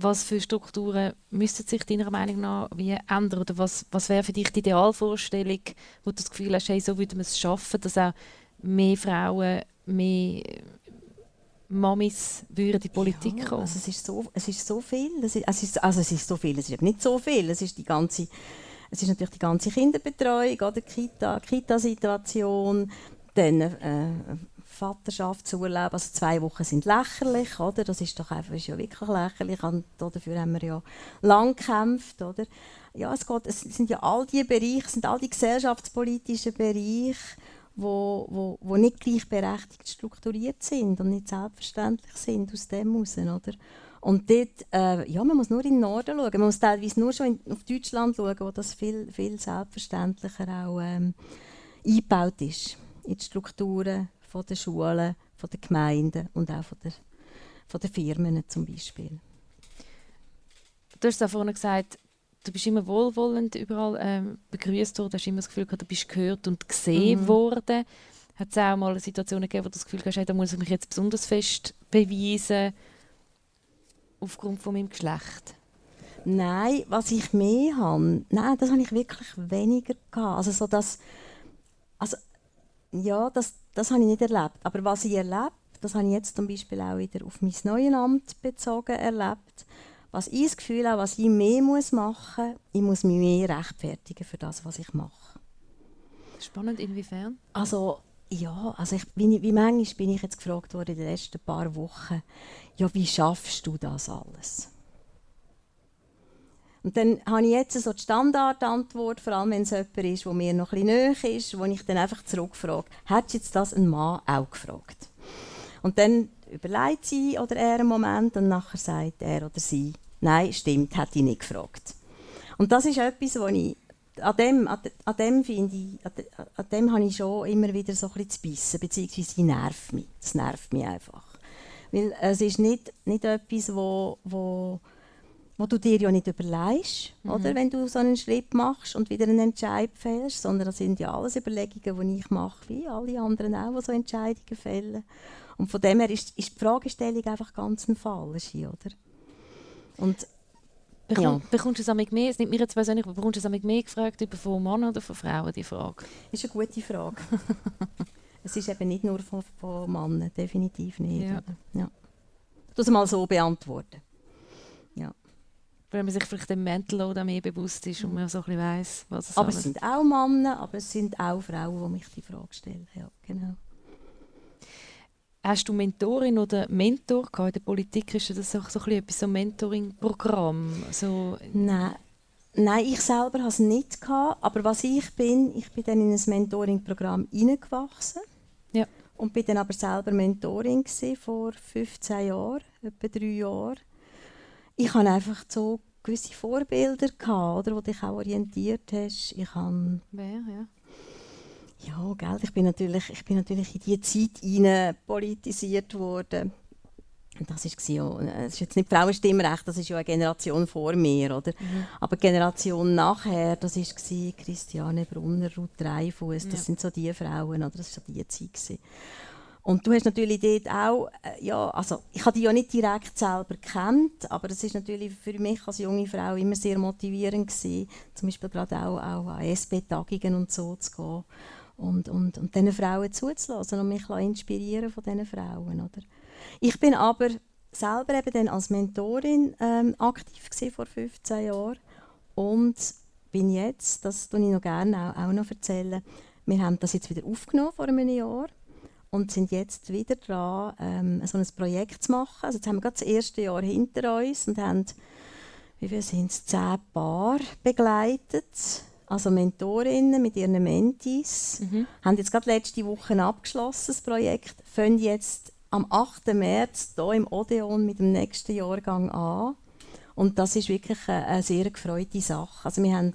Was für Strukturen müssten sich deiner Meinung nach wie ändern? Oder was, was wäre für dich die Idealvorstellung, wo du das Gefühl hast, hey, so würde man es schaffen, dass auch mehr Frauen, mehr Mamis würden in die Politik ja, kommen? Also es, ist so, es ist so viel. Es ist, also es ist so viel, es ist nicht so viel. Es ist die ganze es ist natürlich die ganze Kinderbetreuung, oder Kita, Kita-Situation, dann äh, Vaterschaftsurlaub, also zwei Wochen sind lächerlich, oder? Das ist doch einfach ist ja wirklich lächerlich und dafür haben wir ja lang gekämpft, oder? Ja, es, geht, es sind ja all die Bereiche, sind all die gesellschaftspolitischen Bereiche, wo, wo, wo nicht gleichberechtigt strukturiert sind und nicht selbstverständlich sind aus dem heraus, oder? Und dort, äh, ja, man muss nur in den Norden schauen. Man muss teilweise nur schon in, auf Deutschland schauen, wo das viel, viel selbstverständlicher auch ähm, eingebaut ist. In die Strukturen von der Schulen, von der Gemeinden und auch von der, von der Firmen zum Beispiel. Du hast ja vorhin gesagt, du bist immer wohlwollend überall ähm, begrüßt worden, hast immer das Gefühl gehabt, du bist gehört und gesehen mhm. worden. Hat es auch mal Situationen gegeben, wo du das Gefühl hast, hey, da muss ich mich jetzt besonders fest beweisen aufgrund von meinem Geschlecht? Nein, was ich mehr habe, nein, das habe ich wirklich weniger gehabt. Also so das, also ja, das, das habe ich nicht erlebt. Aber was ich erlebt, das habe ich jetzt zum Beispiel auch wieder auf mein neues Amt bezogen erlebt. Was ich das Gefühl habe, was ich mehr muss machen muss, ich muss mich mehr rechtfertigen für das, was ich mache. Spannend, inwiefern? Also ja, also ich bin, wie manchmal bin ich jetzt gefragt worden in den letzten paar Wochen, ja, wie schaffst du das alles? Und dann habe ich jetzt so die Standardantwort, vor allem wenn es jemand ist, der mir noch ein bisschen näher ist, wo ich dann einfach zurückfrage, hättest jetzt das ein Mann auch gefragt? Und dann überlegt sie oder er einen Moment und nachher sagt er oder sie, nein, stimmt, hätte ich nicht gefragt. Und das ist etwas, was ich an dem, an, an dem finde ich, an, an dem habe ich schon immer wieder so ein bisschen zu bissen, beziehungsweise sie nervt mich. Das nervt mich einfach. Weil es ist nicht, nicht etwas, wo, wo, wo du dir ja nicht überlegst, mhm. oder, wenn du so einen Schritt machst und wieder einen Entscheid fällst, sondern das sind ja alles Überlegungen, die ich mache, wie alle anderen auch, die so Entscheidungen fällen. Und von dem her ist, ist die Fragestellung einfach ganz ein falsche, oder? Und Bekomm, ja. Bekommst du es mehr, es nimmt mir jetzt persönlich, bekommst du es mehr gefragt über von Männern oder von Frauen, die Frage? Das ist eine gute Frage. es ist eben nicht nur von, von Männern, definitiv nicht. Ja. Ja. Das mal so beantworten. Ja. Weil man sich vielleicht dem Mental Load mehr bewusst ist und man so ein bisschen weiss, was es Aber es sind auch Männer, aber es sind auch Frauen, die mich die Frage stellen. Ja, genau. Hast du Mentorin oder Mentor in der Politik? Ist das auch so ein, so ein Mentoring-Programm? So Nein. Nein, ich selber hatte es nicht. Gehabt, aber was ich bin, ich bin dann in ein Mentoring-Programm hineingewachsen. Ja. Und bin dann aber selber Mentorin vor 15 Jahren, etwa drei Jahren. Ich hatte einfach so gewisse Vorbilder, gehabt, oder, wo dich auch orientiert hast. Ich habe... Wer, ja? Ja, gell, ich bin natürlich, ich bin natürlich in diese Zeit hinein politisiert worden. Das war ja, das ist jetzt nicht Frauenstimmrecht, das ist ja eine Generation vor mir, oder? Mhm. Aber die Generation nachher, das war Christiane Brunner, Ruth Dreifuss, das ja. sind so die Frauen, oder? Das war so die Zeit. Gewesen. Und du hast natürlich dort auch, äh, ja, also ich habe die ja nicht direkt selber kennt, aber es ist natürlich für mich als junge Frau immer sehr motivierend gewesen, zum Beispiel gerade auch, auch an SP-Tagungen und so zu gehen und, und, und diesen Frauen zuzulassen und mich inspirieren von diesen Frauen. Oder? Ich bin aber selber eben dann als Mentorin ähm, aktiv vor 15 Jahren und bin jetzt, das tue ich noch gerne auch, auch noch erzählen, wir haben das jetzt wieder aufgenommen vor einem Jahr und sind jetzt wieder dran, ähm, so ein Projekt zu machen. Also jetzt haben wir gerade das erste Jahr hinter uns und haben, wie viel sind zehn Paar begleitet also Mentorinnen mit ihren Mentis, mhm. haben jetzt gerade letzte Woche abgeschlossen, das Projekt, fangen jetzt am 8. März hier im Odeon mit dem nächsten Jahrgang an. Und das ist wirklich eine, eine sehr gefreute Sache. Also wir haben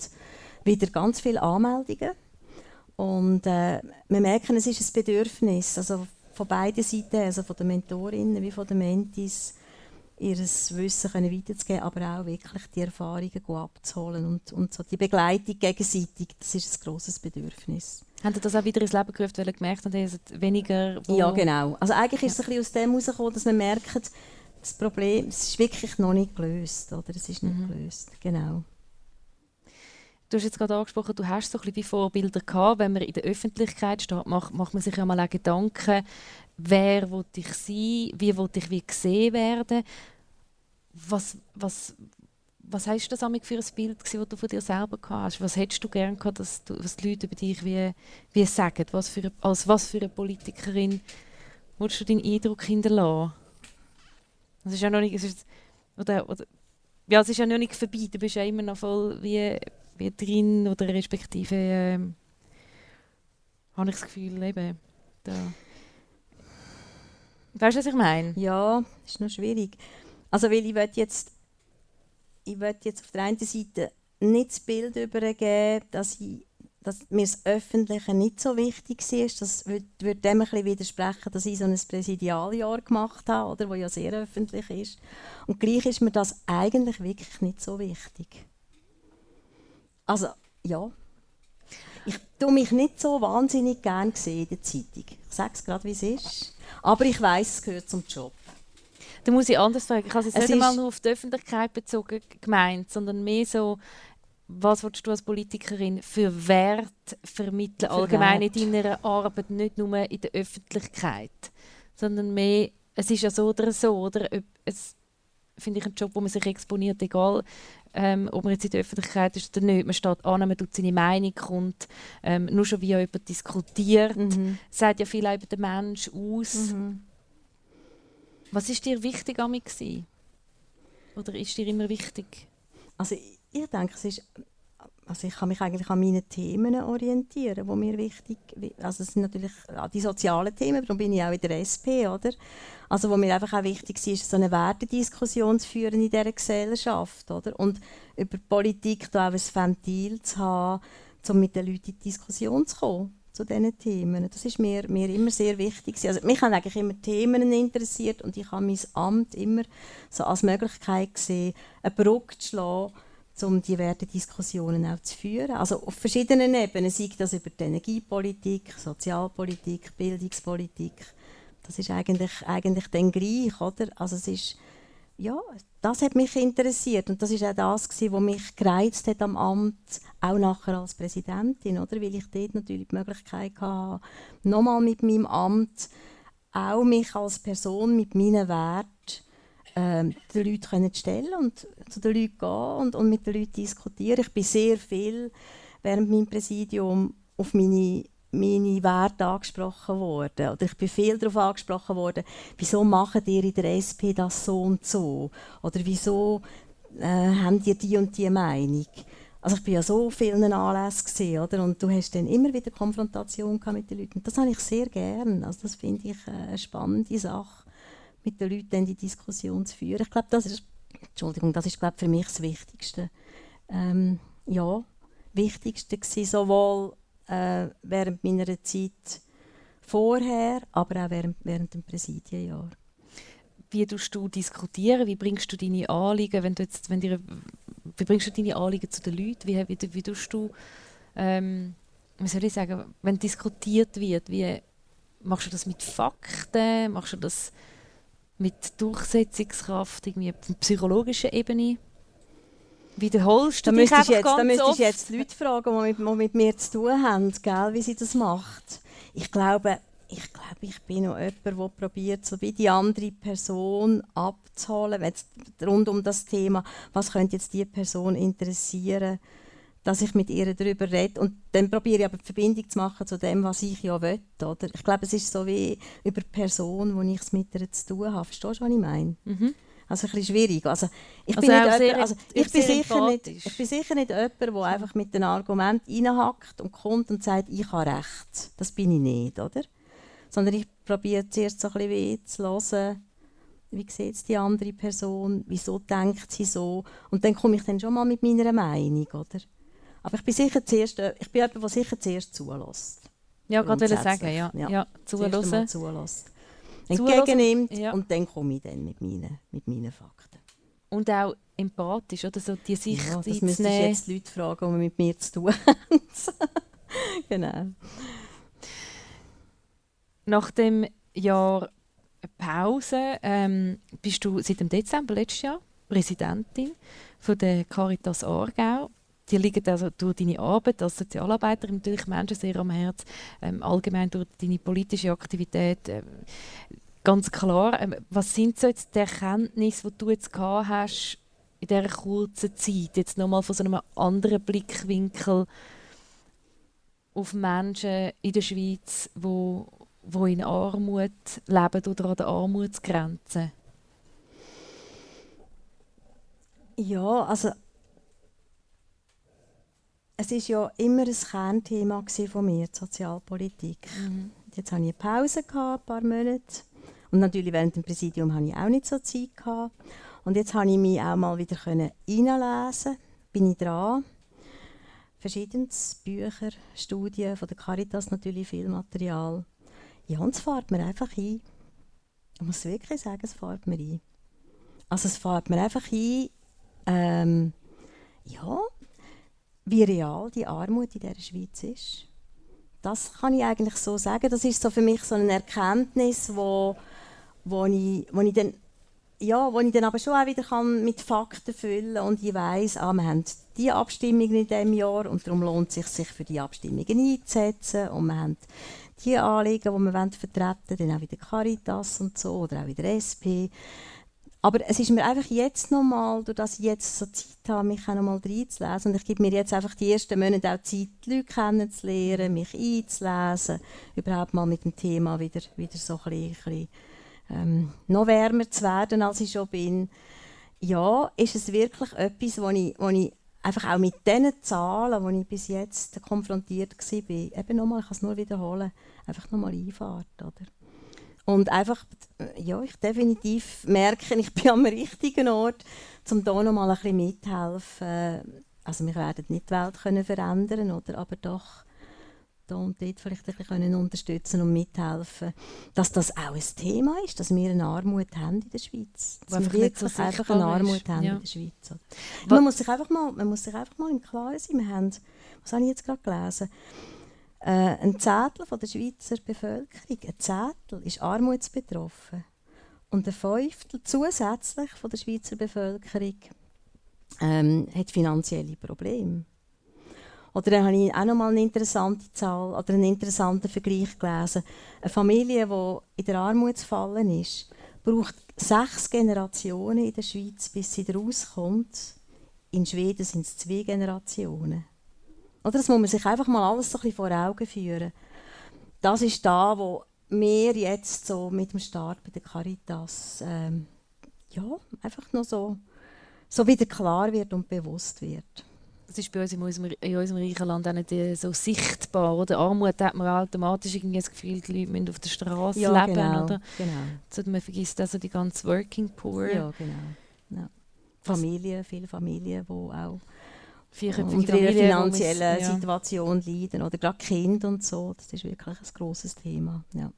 wieder ganz viele Anmeldungen und äh, wir merken, es ist ein Bedürfnis, also von beiden Seiten, also von den Mentorinnen wie von den Mentis, ihr Wissen können weiterzugeben, aber auch wirklich die Erfahrungen abzuholen und, und so die Begleitung gegenseitig, das ist ein grosses Bedürfnis. Haben Sie das auch wieder ins Leben gerufen, weil Sie gemerkt haben, dass weniger... Ja, genau. Also eigentlich ist es ein bisschen aus dem herausgekommen, dass man merkt, das Problem es ist wirklich noch nicht gelöst. Oder? Es ist nicht mhm. gelöst, genau. Du hast jetzt gerade angesprochen, du hast so ein bisschen wie Vorbilder gehabt. Wenn man in der Öffentlichkeit steht, macht, macht man sich ja mal auch Gedanken, wer will ich sein, wie will ich wie gesehen werden. Was, was, was hast du das für ein Bild, das du von dir selber hast? Was hättest du gerne gehabt, dass du, was die Leute über dich wie, wie sagen? Was für, als was für eine Politikerin willst du deinen Eindruck hinterlassen? Das ist ja noch nicht, es ist, oder, oder, ja, es ist ja noch nicht vorbei. Du bist ja immer noch voll wie, wie drin oder respektive ähm, habe ich das Gefühl, eben, da. Weißt du, was ich meine? Ja, ist noch schwierig. Also, weil ich jetzt, ich jetzt auf der einen Seite nicht das Bild übergeben, dass, ich, dass mir das Öffentliche nicht so wichtig war. Das würde, würde dem ein bisschen widersprechen, dass ich so ein Präsidialjahr gemacht habe, oder, wo ja sehr öffentlich ist. Und gleich ist mir das eigentlich wirklich nicht so wichtig. Also, ja. Ich tue mich nicht so wahnsinnig gerne in der Zeitung. Ich sage es gerade, wie es ist. Aber ich weiß, es gehört zum Job. Da muss ich anders fragen. Ich habe es nicht einmal nur auf die Öffentlichkeit bezogen gemeint, sondern mehr so, was willst du als Politikerin für Wert vermitteln, für allgemein Wert. in deiner Arbeit, nicht nur in der Öffentlichkeit, sondern mehr, es ist ja so oder so, oder? Es finde ich einen Job, wo man sich exponiert, egal ähm, ob man jetzt in der Öffentlichkeit ist oder nicht. Man steht an, man tut seine Meinung kund, ähm, nur schon wie jemand diskutiert, mhm. sagt ja viel über den Menschen aus. Mhm. Was ist dir wichtig an mich Oder ist dir immer wichtig? Also ich denke, es ist also ich kann mich eigentlich an meine Themen orientieren, die mir wichtig also es sind natürlich die sozialen Themen, darum bin ich auch in der SP, oder? Also wo mir einfach auch wichtig ist, so eine Wertediskussion zu führen in dieser Gesellschaft, oder? Und über Politik da auch ein Ventil zu haben, um mit den Leuten in die Diskussion zu kommen zu diesen Themen. Das ist mir, mir immer sehr wichtig. Also mich haben eigentlich immer Themen interessiert und ich habe mein Amt immer so als Möglichkeit gesehen, eine Brücke zu schlagen, um die Wertediskussionen auch zu führen. Also auf verschiedenen Ebenen, sei das über die Energiepolitik, Sozialpolitik, Bildungspolitik. Das ist eigentlich, eigentlich dann gleich, oder? Also es ist ja, das hat mich interessiert und das ist auch das, was mich gereizt hat am Amt, auch nachher als Präsidentin, oder? weil ich dort natürlich die Möglichkeit hatte, nochmal mit meinem Amt auch mich als Person mit meinen Werten ähm, den Leuten stellen und zu den Leuten gehen und, und mit den Leuten diskutieren. Ich bin sehr viel während meinem Präsidium auf meine meine Werte angesprochen worden. Oder ich bin viel darauf angesprochen worden, wieso machen ihr in der SP das so und so? Oder wieso äh, habt ihr die und die Meinung? Also ich bin ja so vielen Anlässen gesehen, oder? Und du hast dann immer wieder Konfrontation mit den Leuten. Das habe ich sehr gern. Also das finde ich eine spannende Sache, mit den Leuten die Diskussion zu führen. Ich glaube, das ist, Entschuldigung, das ist glaube für mich das Wichtigste. Ähm, ja, Wichtigste gewesen, sowohl äh, während meiner Zeit vorher, aber auch während, während dem Präsidienjahr. Wie tust du diskutieren? Wie bringst du deine Anliegen, wenn du jetzt, wenn dir, wie bringst du deine Anliegen zu den Leuten? Wie, wie, wie tust du, ähm, wie soll ich sagen, wenn diskutiert wird, wie machst du das mit Fakten? Machst du das mit Durchsetzungskraft, irgendwie auf psychologischer Ebene? Wiederholst du da dich müsstest jetzt, Da müsstest du jetzt Leute fragen, die mit, die mit mir zu tun haben, gell, wie sie das macht. Ich glaube, ich, glaube, ich bin noch jemand, der probiert, so wie die andere Person abzuholen, rund um das Thema, was könnte jetzt die Person interessieren, dass ich mit ihr darüber rede. Und dann probiere ich aber die Verbindung zu machen zu dem, was ich ja will. Oder? Ich glaube, es ist so wie über die Person, wo ich es mit ihr zu tun habe. Verstehst du, was ich meine? Mhm. Also ein bisschen schwierig. Also ich, Also bin, nicht jemand, also ich, sehr bin sicher nicht, ich bin sicher nicht jemand, der einfach mit dem Argument reinhackt und kommt und sagt, ich habe recht. Das bin ich nicht, oder? Sondern ich probiere zuerst so ein bisschen wie zu hören, wie sieht es die andere Person, wieso denkt sie so. Und dann komme ich dann schon mal mit meiner Meinung, oder? Aber ich bin sicher zuerst, äh, ich bin jemand, der sicher zuerst zulässt. Ja, gerade wollte sagen, ja. ja. ja. Zuhören. zulässt. Entgegennimmt ja. und dann komme ich dann mit meinen, mit meinen Fakten. Und auch empathisch, oder? So die Sicht Ja, das müsste ich jetzt die Leute fragen, die mit mir zu tun haben. genau. Nach dem Jahr Pause ähm, bist du seit dem Dezember letztes Jahr Präsidentin von der Caritas Aargau. Dir liegt also durch deine Arbeit als Sozialarbeiterin natürlich Menschen sehr am Herzen, ähm, allgemein durch deine politische Aktivität. Ähm, ganz klar, ähm, was sind so jetzt die Erkenntnisse, die du jetzt gehabt hast in dieser kurzen Zeit, jetzt nochmal von so einem anderen Blickwinkel auf Menschen in der Schweiz, wo, wo in Armut leben oder an der Armutsgrenze? Ja, also es ist ja immer ein Kernthema von mir, die Sozialpolitik. Jetzt hatte ich eine Pause, gehabt, ein paar Monate. Und natürlich während dem Präsidium hatte ich auch nicht so Zeit. Gehabt. Und jetzt konnte ich mich auch mal wieder reinlesen. Bin ich dran. Verschiedenes Bücher, Studien von der Caritas, natürlich viel Material. Ja, und es fährt mir einfach ein. Ich muss wirklich sagen, es fährt mir ein. Also es fährt mir einfach ein, ähm, ja, wie real die Armut in der Schweiz ist. Das kann ich eigentlich so sagen. Das ist so für mich so eine Erkenntnis, wo, wo, ich, wo ich dann ja, wo ich dann aber schon auch wieder kann mit Fakten füllen und ich weiss, ah, wir haben die Abstimmungen in diesem Jahr und darum lohnt es sich, sich für die Abstimmungen einzusetzen und wir haben die Anliegen, die wir wollen vertreten dann auch wieder Caritas und so oder auch wieder SP. Aber es ist mir einfach jetzt nochmal, durch dass ich jetzt so Zeit habe, mich auch nochmal reinzulesen und ich gebe mir jetzt einfach die ersten Monate auch Zeit, die Leute kennenzulernen, mich einzulesen, überhaupt mal mit dem Thema wieder, wieder so ein bisschen, ähm, noch wärmer zu werden, als ich schon bin. Ja, ist es wirklich etwas, wo ich, wo ich einfach auch mit diesen Zahlen, wo ich bis jetzt konfrontiert war, eben nochmal, ich kann es nur wiederholen, einfach nochmal einfahrt, oder? Und einfach, ja, ich definitiv merke, ich bin am richtigen Ort, um da nochmal ein bisschen mithelfen. Also wir werden nicht die Welt können verändern oder? aber doch da und dort vielleicht ein bisschen können unterstützen und mithelfen, dass das auch ein Thema ist, dass wir eine Armut haben in der Schweiz. Dass wir so wirklich einfach eine Armut ist. haben Ja. in der Schweiz. Man muss, sich einfach mal, man muss sich einfach mal im Klaren sein, wir haben, was habe ich jetzt gerade gelesen, äh, ein Zettel der Schweizer Bevölkerung, ein Zettel ist armutsbetroffen. Und ein Fünftel zusätzlich von der Schweizer Bevölkerung ähm, hat finanzielle Probleme. Oder dann habe ich auch noch mal eine interessante Zahl oder einen interessanten Vergleich gelesen. Eine Familie, die in der Armut gefallen ist, braucht sechs Generationen in der Schweiz, bis sie rauskommt. In Schweden sind es zwei Generationen. Oder das muss man sich einfach mal alles so ein bisschen vor Augen führen. das ist da, wo mir jetzt so mit dem Start bei der Caritas ähm, ja, einfach noch so, so wieder klar wird und bewusst wird. Das ist bei uns in unserem, in unserem reichen Land auch nicht äh, so sichtbar. Oder? Armut hat man automatisch irgendwie das Gefühl, die Leute müssen auf der Straße ja, leben. Genau, oder? genau. Man vergisst also die ganze Working Poor. Ja, genau. Ja. Familien, viele Familien, die auch Vierköpfige unter ihrer finanziellen ja. Situation leiden. Oder gerade Kinder und so. Das ist wirklich ein grosses Thema. Ja.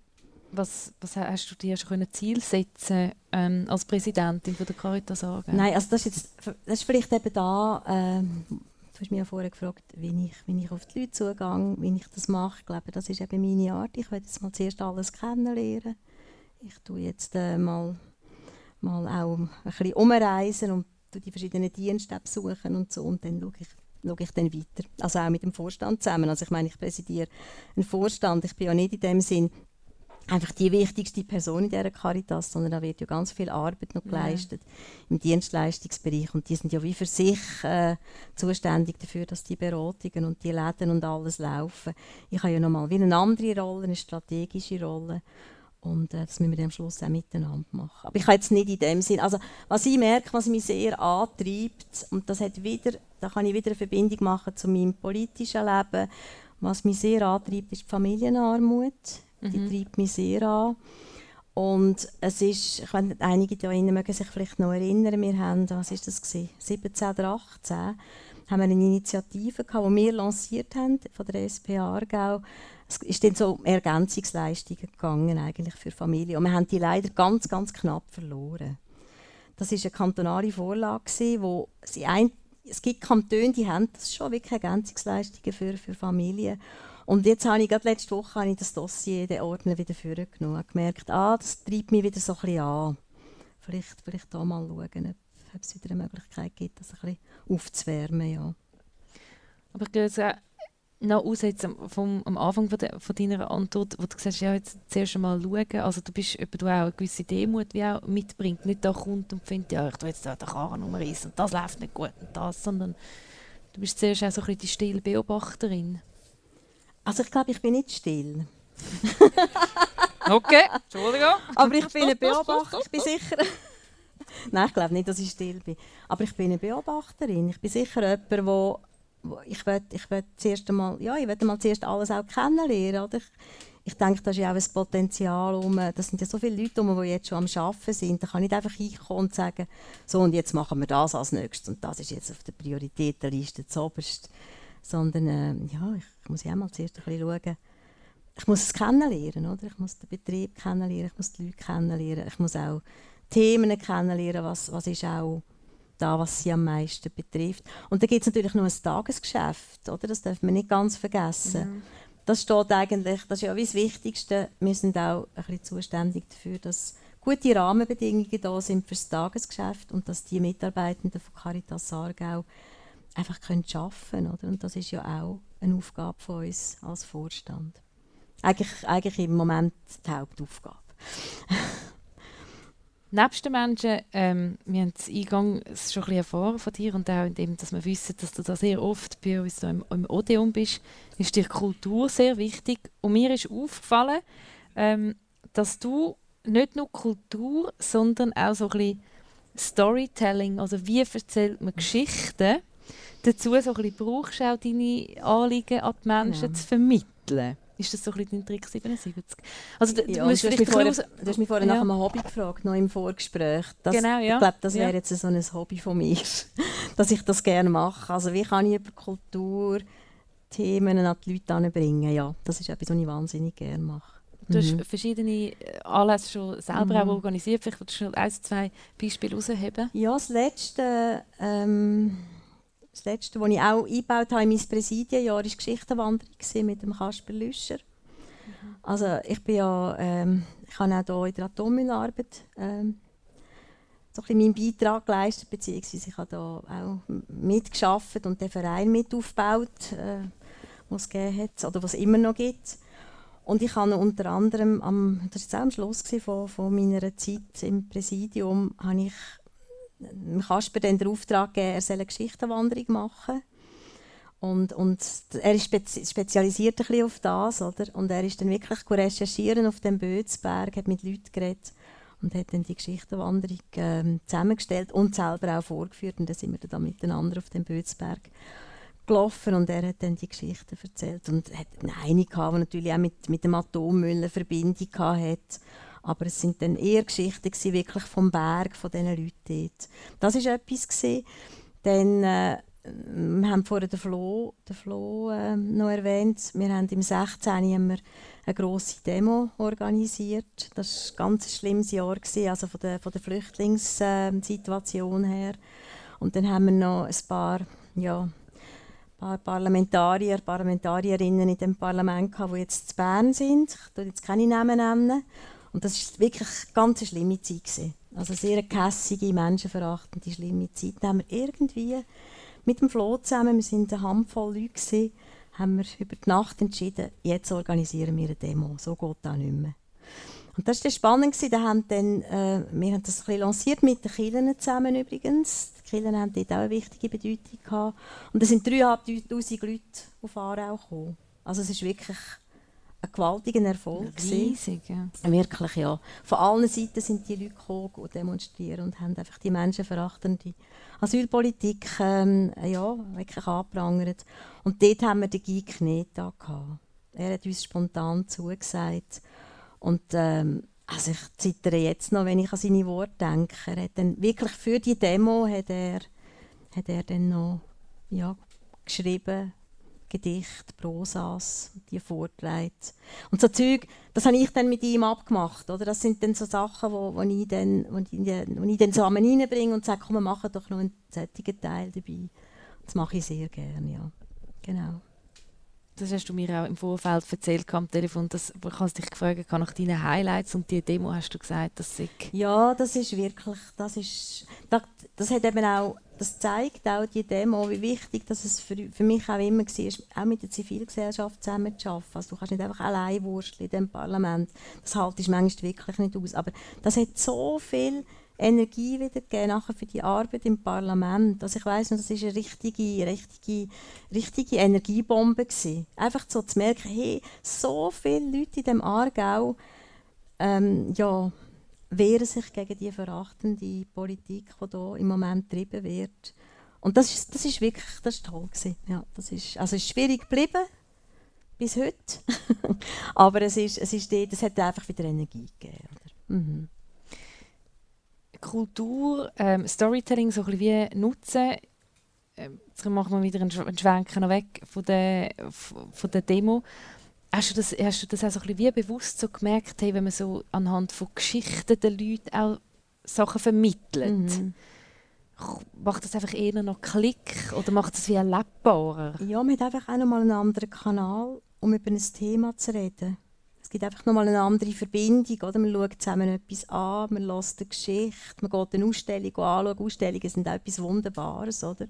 Was, was hast du dir schon können Ziel setzen ähm, als Präsidentin von der Caritas AG? Nein, also das ist, jetzt, das ist vielleicht eben da, ähm, du hast mich ja vorher gefragt, wie ich, wie ich auf die Leute zugehe, wie ich das mache. Ich glaube, das ist eben meine Art. Ich will jetzt mal zuerst alles kennenlernen. Ich tue jetzt äh, mal, mal auch ein bisschen umreisen und tue die verschiedenen Dienste besuchen und so und dann schaue ich, schaue ich dann weiter. Also auch mit dem Vorstand zusammen. Also ich meine, ich präsidiere einen Vorstand. Ich bin ja nicht in dem Sinn einfach die wichtigste Person in dieser Caritas, sondern da wird ja ganz viel Arbeit noch Ja. geleistet im Dienstleistungsbereich und die sind ja wie für sich äh, zuständig dafür, dass die Beratungen und die Läden und alles laufen. Ich habe ja nochmal wie eine andere Rolle, eine strategische Rolle und äh, das müssen wir dann am Schluss auch miteinander machen. Aber ich habe jetzt nicht in dem Sinn, also was ich merke, was mich sehr antreibt und das hat wieder, da kann ich wieder eine Verbindung machen zu meinem politischen Leben, was mich sehr antreibt, ist die Familienarmut. Die Mhm. treibt mich sehr an. Und es ist, ich weiß nicht, einige da innen mögen sich vielleicht noch erinnern, wir haben, was ist das gewesen, 17 oder 18, haben wir eine Initiative gehabt, die wir lanciert haben von der SP Aargau. Es ist dann so Ergänzungsleistungen gegangen eigentlich für Familien. Und wir haben die leider ganz, ganz knapp verloren. Das ist eine kantonale Vorlage, wo sie ein, es gibt Kantone, die haben das schon, wirklich Ergänzungsleistungen für, für Familien. Und jetzt habe ich gerade letzte Woche habe ich das Dossier, den Ordner wieder vorgenommen und gemerkt, ah, das treibt mich wieder so ein bisschen an. Vielleicht, vielleicht da mal schauen, ob, ob es wieder eine Möglichkeit gibt, das ein bisschen aufzuwärmen. Ja. Aber ich auch noch aus jetzt am, vom, am Anfang von, de, von deiner Antwort, wo du gesagt hast, ja, jetzt zuerst einmal schauen. Also du bist jemand, der auch eine gewisse Demut wie auch mitbringt. Nicht da kommt und findet, ja, ich tue jetzt da den Karren umreißen und das läuft nicht gut und das, sondern du bist zuerst auch so ein bisschen die stille Beobachterin. Also ich glaube, ich bin nicht still. Okay, Entschuldigung. Aber ich bin eine Beobachterin. Ich bin sicher. Nein, ich glaube nicht, dass ich still bin. Aber ich bin eine Beobachterin. Ich bin sicher jemand, wo ich will, ich will zuerst einmal, ja, ich will zuerst alles auch kennenlernen. Oder? Ich, ich denke, das ist ja auch ein Potenzial. Um, das sind ja so viele Leute, um, die jetzt schon am Arbeiten sind. Da kann ich nicht einfach hinkommen und sagen, so und jetzt machen wir das als nächstes und das ist jetzt auf der Prioritätenliste zuoberst. Sondern äh, ja, ich muss ja mal zuerst ein bisschen schauen, ich muss es kennenlernen, oder? Ich muss den Betrieb kennenlernen, ich muss die Leute kennenlernen, ich muss auch Themen kennenlernen, was, was ist auch da, was sie am meisten betrifft. Und dann gibt es natürlich noch ein Tagesgeschäft, oder? Das darf man nicht ganz vergessen. Das steht eigentlich, das ist ja wie das Wichtigste, wir sind auch ein bisschen zuständig dafür, dass gute Rahmenbedingungen da sind für das Tagesgeschäft und dass die Mitarbeitenden von Caritas Aargau einfach können arbeiten können. Oder? Und das ist ja auch eine Aufgabe von uns als Vorstand. Eigentlich, eigentlich im Moment die Hauptaufgabe. Nebst den Menschen, ähm, wir haben es eingangs schon ein bisschen erfahren von dir und auch in dem, dass wir wissen, dass du da sehr oft bei uns im, im Odeon bist, ist dir Kultur sehr wichtig. Und mir ist aufgefallen, ähm, dass du nicht nur Kultur, sondern auch so ein bisschen Storytelling, also wie erzählt man Geschichten, dazu so ein bisschen brauchst auch deine Anliegen an die Menschen Genau. zu vermitteln. Ist das so ein bisschen dein Trick 77? Also, du, Ja, musst du, hast mich vorher, du hast mich vorher Ja. nach einem Hobby gefragt, noch im Vorgespräch. Das, Genau, ja. Ich glaube, das Ja. wäre jetzt so ein Hobby von mir, dass ich das gerne mache. Also wie kann ich über Kultur Themen an die Leute heranbringen? Ja, das ist etwas, was ich wahnsinnig gerne mache. Du Mhm. hast verschiedene äh, Anlässe schon selber Mhm. auch organisiert. Vielleicht willst du ein, zwei Beispiele herausheben. Ja, das letzte, ähm, das letzte, was ich auch eingebaut habe in mein Präsidienjahr, war die Geschichtenwanderung mit dem Kasper Lüscher. Also ich bin ja, ähm, ich habe auch hier in der Atommüllarbeit ähm, so ein bisschen meinen Beitrag geleistet, beziehungsweise ich habe da auch mitgeschafft und den Verein mit aufgebaut, äh, was es gegeben hat, oder was es immer noch gibt. Und ich habe unter anderem, am, das war jetzt auch am Schluss von, von meiner Zeit im Präsidium, habe ich Kasper dann den Auftrag gegeben, er soll eine Geschichtenwanderung machen. Und, und er ist spezi spezialisiert ein bisschen auf das, oder? Und er ist dann wirklich recherchieren auf dem Bötsberg, hat mit Leuten geredet und hat dann die Geschichtenwanderung ähm, zusammengestellt und selber auch vorgeführt. Und dann sind wir dann miteinander auf dem Bötsberg gelaufen und er hat dann die Geschichten erzählt und hat eine gehabt, die natürlich auch mit, mit dem Atommüll eine Verbindung hatte. Aber es sind dann eher Geschichten gewesen, wirklich vom Berg, von diesen Leuten dort. Das war etwas. Gewesen. Dann, äh, wir haben vorhin den Flo, den Flo äh, noch erwähnt. Wir haben im 16. Haben wir eine grosse Demo organisiert. Das war ein ganz schlimmes Jahr, gewesen, also von der, von der Flüchtlingssituation her. Und dann haben wir noch ein paar, ja, paar Parlamentarier, Parlamentarierinnen in dem Parlament die jetzt zu Bern sind. Ich nenne jetzt keine Namen nennen. Und das war wirklich eine ganz schlimme Zeit. Gewesen. Also sehr kässige, menschenverachtende, schlimme Zeit. Dann haben wir irgendwie mit dem Flo zusammen, wir sind eine Handvoll Leute, gewesen, haben wir über die Nacht entschieden, jetzt organisieren wir eine Demo. So geht das nicht mehr. Und das war spannend. Da haben dann, äh, wir haben das ein lanciert mit den Kirchen zusammen übrigens. Die Kirchen haben dort auch eine wichtige Bedeutung gehabt. Und es sind 3'500 Leute auf Aarau gekommen. Also es ist wirklich ein gewaltiger Erfolg. Riesig, ja. Wirklich, ja. Von allen Seiten sind die Leute gekommen und demonstrieren und haben einfach die menschenverachtende Asylpolitik ähm, ja, wirklich angeprangert. Und dort haben wir den Guy Kneta gehabt. Er hat uns spontan zugesagt. Und ähm, also ich zittere jetzt noch, wenn ich an seine Worte denke. Er hat dann wirklich für die Demo hat er, hat er dann noch ja, geschrieben, Gedicht, Prosas, die vorträgt. Und so Zeug, das habe ich dann mit ihm abgemacht. Oder? Das sind dann so Sachen, wo, wo, ich, dann, wo, ich, wo ich dann so reinbringe und sage, komm, wir machen doch noch einen solchen Teil dabei. Das mache ich sehr gerne, ja. Genau. Das hast du mir auch im Vorfeld erzählt am Telefon, dass ich dich gefragt habe nach deinen Highlights und die Demo hast du gesagt, dass ich Ja, das ist wirklich, das ist, das, das hat eben auch, das zeigt auch die Demo, wie wichtig dass es für, für mich auch immer war, auch mit der Zivilgesellschaft zusammen zu arbeiten. Also du kannst nicht einfach allein wursteln in diesem Parlament. Das haltest manchmal wirklich nicht aus. Aber das hat so viel Energie wieder nachher für die Arbeit im Parlament. Also ich weiß noch, das ist eine richtige, richtige, richtige Energiebombe gewesen. Einfach so zu merken, hey, so viele Leute in dem Aargau ähm, ja, wehren sich gegen die verachtende Politik, die hier im Moment getrieben wird. Und das ist, das ist wirklich, das ist toll gewesen. Ja, das ist, also ist schwierig geblieben bis heute, aber es ist, es ist es hat einfach wieder Energie gegeben. Mhm. Kultur, ähm, Storytelling so ein wie nutzen. Ähm, jetzt machen wir wieder einen, Schwenk noch weg von der, von der Demo. Hast du das, hast du das auch so ein wie bewusst so gemerkt, hey, wenn man so anhand von Geschichten den Leuten auch Sachen vermittelt? Mhm. Macht das einfach eher noch Klick oder macht es wie erlebbarer? Ja, man hat einfach auch noch mal einen anderen Kanal, um über ein Thema zu reden. Gibt einfach nochmal eine andere Verbindung. Oder? Man schaut zusammen etwas an, man lässt eine Geschichte, man geht eine Ausstellung anschauen. Ausstellungen sind auch etwas Wunderbares. Oder?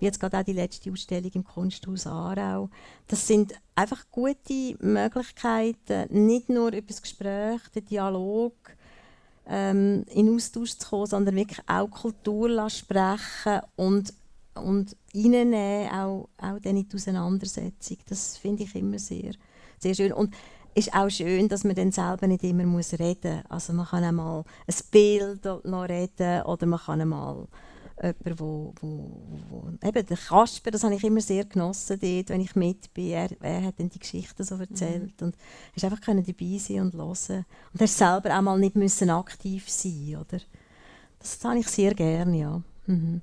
Wie jetzt gerade auch die letzte Ausstellung im Kunsthaus Aarau. Das sind einfach gute Möglichkeiten, nicht nur über das Gespräch, den Dialog ähm, in Austausch zu kommen, sondern wirklich auch Kultur sprechen und und reinnehmen, auch, auch dann in die Auseinandersetzung. Das finde ich immer sehr, sehr schön. Und ist auch schön, dass man dann selber nicht immer muss reden muss. Also man kann einmal ein Bild noch reden oder man kann einmal jemanden, wo, wo, wo, eben der Kasper, das habe ich immer sehr genossen dort, wenn ich mit bin. Er, er hat dann die Geschichten so erzählt mhm. und hast einfach können dabei sein und hören. Und hast selber auch mal nicht müssen aktiv sein, oder? Das habe ich sehr gerne, ja. Mhm.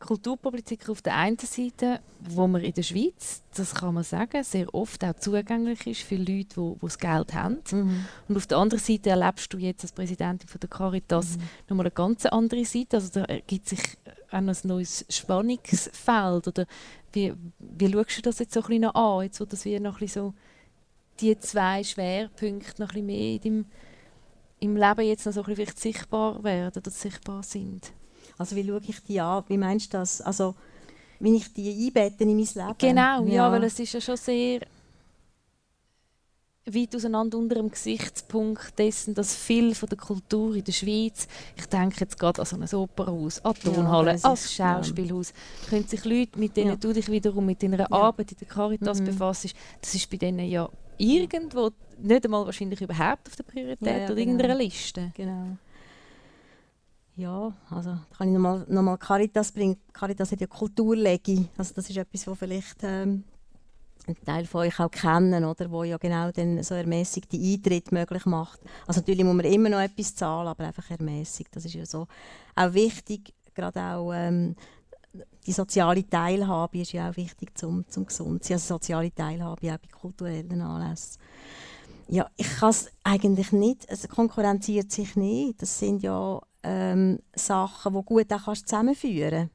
Kulturpolitik auf der einen Seite, wo man in der Schweiz, das kann man sagen, sehr oft auch zugänglich ist für Leute, die, die das Geld haben. Mhm. Und auf der anderen Seite erlebst du jetzt als Präsidentin von der Caritas mhm. nochmal eine ganz andere Seite. Also da ergibt sich auch noch ein neues Spannungsfeld. Oder wie, wie schaust du das jetzt so ein bisschen an, jetzt wo das wie noch ein so die zwei Schwerpunkte noch ein bisschen mehr in deinem, im Leben jetzt noch so ein bisschen sichtbar werden oder sichtbar sind? Also wie schaue ich die an? Wie meinst du das? Also, wie ich die einbette in mein Leben? Genau, ja, ja weil es ist ja schon sehr weit auseinander unter dem Gesichtspunkt dessen, dass viel von der Kultur in der Schweiz, ich denke jetzt gerade an so ein Opernhaus, an Tonhalle, ja, an Schauspielhaus, ja. können sich Leute, mit denen ja. du dich wiederum mit deiner ja. Arbeit in der Caritas mhm. befasst, das ist bei denen ja irgendwo nicht einmal wahrscheinlich überhaupt auf der Priorität ja, oder genau. irgendeiner Liste. Genau. Ja, also kann ich nochmal noch mal Caritas bringen. Caritas hat ja Kulturlegi, also das ist etwas, was vielleicht ähm, ein Teil von euch auch kennen, oder, wo ja genau dann so ermäßigte Eintritt möglich macht. Also natürlich muss man immer noch etwas zahlen, aber einfach ermäßigt. Das ist ja so auch wichtig, gerade auch ähm, die soziale Teilhabe ist ja auch wichtig zum, zum gesund sein. Also soziale Teilhabe auch bei kulturellen Anlässen. Ja, ich kann es eigentlich nicht, es konkurrenziert sich nicht. Das sind ja ähm, Sachen, die gut auch zusammenführen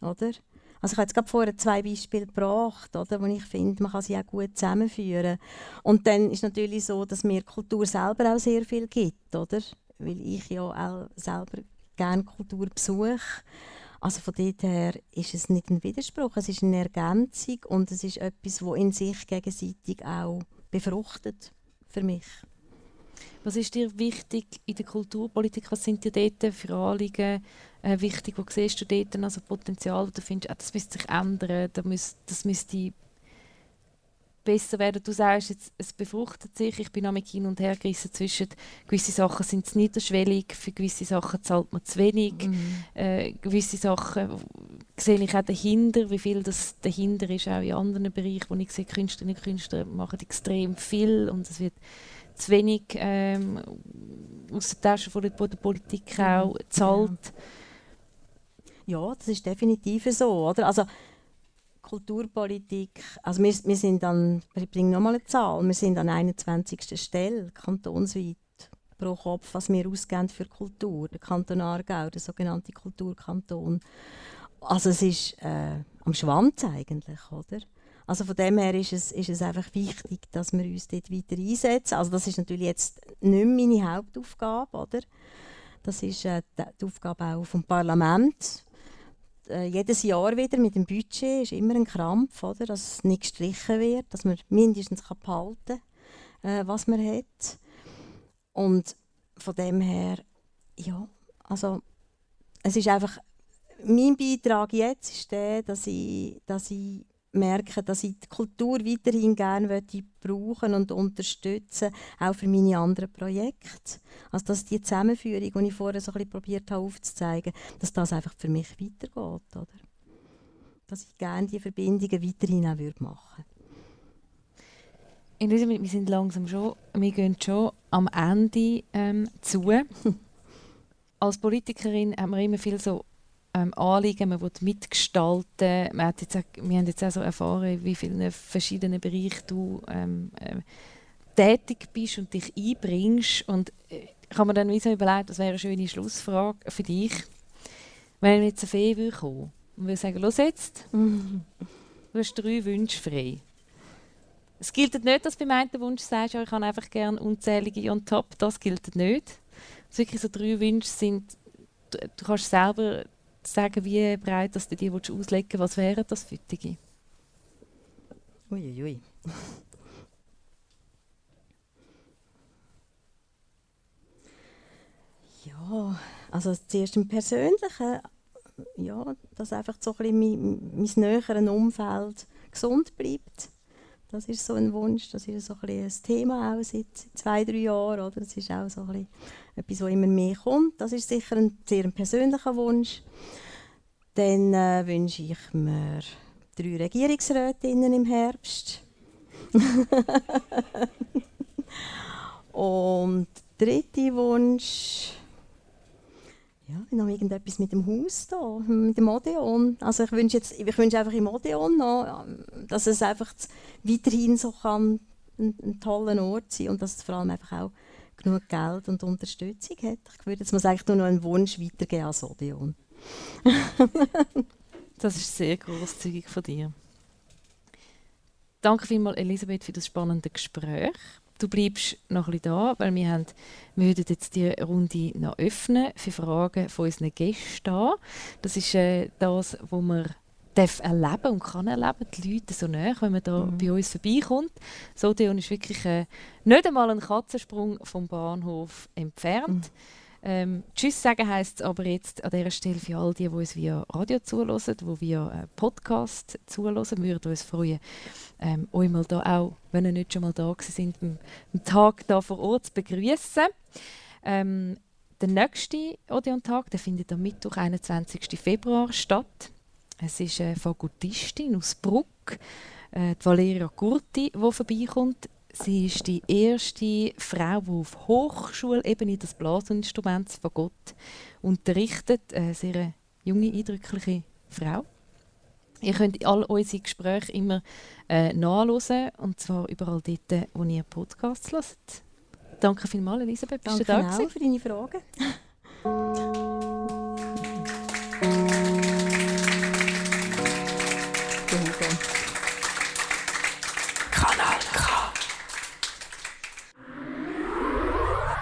kannst. Oder? Also ich habe jetzt gerade vorher zwei Beispiele gebracht, oder, wo ich finde, man kann sie auch gut zusammenführen. Und dann ist natürlich so, dass mir Kultur selber auch sehr viel gibt, oder? Weil ich ja auch selber gerne Kultur besuche. Also von dort her ist es nicht ein Widerspruch, es ist eine Ergänzung und es ist etwas, das in sich gegenseitig auch befruchtet für mich. Was ist dir wichtig in der Kulturpolitik? Was sind dir dort für Anliegen äh, wichtig? Wo siehst du dort also Potenzial? Du findest, ah, das müsste sich ändern, das müsste, das müsste besser werden. Du sagst jetzt, es befruchtet sich. Ich bin mit hin und her gerissen zwischen gewisse Sachen sind zu niederschwellig, für gewisse Sachen zahlt man zu wenig. Mhm. Äh, gewisse Sachen sehe ich auch dahinter, wie viel das dahinter ist, auch in anderen Bereichen, wo ich sehe, Künstlerinnen und Künstler machen extrem viel und es wird zu wenig ähm, aus der Tasche von der, Politik mhm. auch zahlt. Ja, das ist definitiv so. Oder? Also, Kulturpolitik, also wir, wir sind dann, ich bringe nochmal eine Zahl, wir sind an 21. Stelle kantonsweit pro Kopf, was wir ausgeben für Kultur. Der Kanton Aargau, der sogenannte Kulturkanton. Also es ist äh, am Schwanz eigentlich, oder? Also von dem her ist es, ist es einfach wichtig, dass wir uns dort weiter einsetzen. Also das ist natürlich jetzt nicht meine Hauptaufgabe, oder? Das ist äh, die Aufgabe auch vom Parlament. Äh, jedes Jahr wieder mit dem Budget ist immer ein Krampf, oder? dass es nicht gestrichen wird, dass man mindestens kann behalten kann, äh, was man hat. Und von dem her, ja, also es ist einfach, mein Beitrag jetzt ist der, dass ich, dass ich merke, dass ich die Kultur weiterhin gerne brauchen und unterstützen auch für meine anderen Projekte. Also dass die Zusammenführung, die ich vorher so ein bisschen probiert habe aufzuzeigen, dass das einfach für mich weitergeht. Oder? Dass ich gerne diese Verbindungen weiterhin auch würde machen Elisabeth, wir sind langsam schon, wir gehen schon am Ende ähm, zu. Als Politikerin haben wir immer viel so ähm, Anliegen, man will mitgestalten. Man hat jetzt auch, wir haben jetzt auch so erfahren, wie vielen verschiedenen Bereichen du ähm, äh, tätig bist und dich einbringst. Und äh, ich habe mir dann so überlegt, das wäre eine schöne Schlussfrage für dich. Wenn jetzt eine Fee will kommen und würde sagen, los jetzt, du hast drei Wünsche frei. Es gilt nicht, dass du beim einen Wunsch sagst, ja, ich habe einfach gerne unzählige on top. Das gilt nicht. Es wirklich so drei Wünsche sind, du, du kannst selber sagen, wie breit dass du die auslegen willst. Was wären das für dich? Uiuiui. ja, also zuerst im Persönlichen, ja, dass einfach so ein bisschen mein, mein näheres Umfeld gesund bleibt. Das ist so ein Wunsch, das ist so ein, ein Thema auch seit zwei, drei Jahren. Oder? Das ist auch so ein etwas, was immer mehr kommt. Das ist sicher ein sehr persönlicher Wunsch. Dann äh, wünsche ich mir drei Regierungsrätinnen im Herbst. Und der dritte Wunsch, ja, noch irgendetwas mit dem Haus da, mit dem Odeon. Also ich wünsche jetzt, ich wünsche einfach im Odeon noch, dass es einfach weiterhin so kann, ein, ein toller Ort sein und dass es vor allem einfach auch genug Geld und Unterstützung hat. Ich würde jetzt mal sagen, nur noch einen Wunsch weitergeben als Odeon. das ist sehr großzügig von dir. Danke vielmals, Elisabeth, für das spannende Gespräch. Du bleibst noch ein bisschen da, weil wir, haben, wir würden jetzt die Runde noch öffnen für Fragen von unseren Gästen. Das ist äh, das, wo wir darf erleben und kann erleben, die Leute so näher, wenn man da mhm. bei uns vorbeikommt. So Odeon ist wirklich äh, nicht einmal ein Katzensprung vom Bahnhof entfernt. Mhm. Ähm, Tschüss sagen heisst es aber jetzt an dieser Stelle für all die, die uns via Radio zuhören, die via äh, Podcast zuhören. Wir würden uns freuen, ähm, euch mal da auch, wenn ihr nicht schon mal da sind, am, Tag da vor Ort zu begrüßen. Ähm, der nächste Odeon-Tag findet am Mittwoch, 21. Februar statt. Es ist eine Fagotistin aus Bruck, äh, Valeria Curti, die vorbeikommt. Sie ist die erste Frau, die auf Hochschulebene das Blasinstrument Fagott unterrichtet. Eine sehr junge, eindrückliche Frau. Ihr könnt all unsere Gespräche immer äh, nachhören, und zwar überall dort, wo ihr Podcasts hört. Danke vielmals, Elisabeth, bist Danke du da auch für deine Fragen.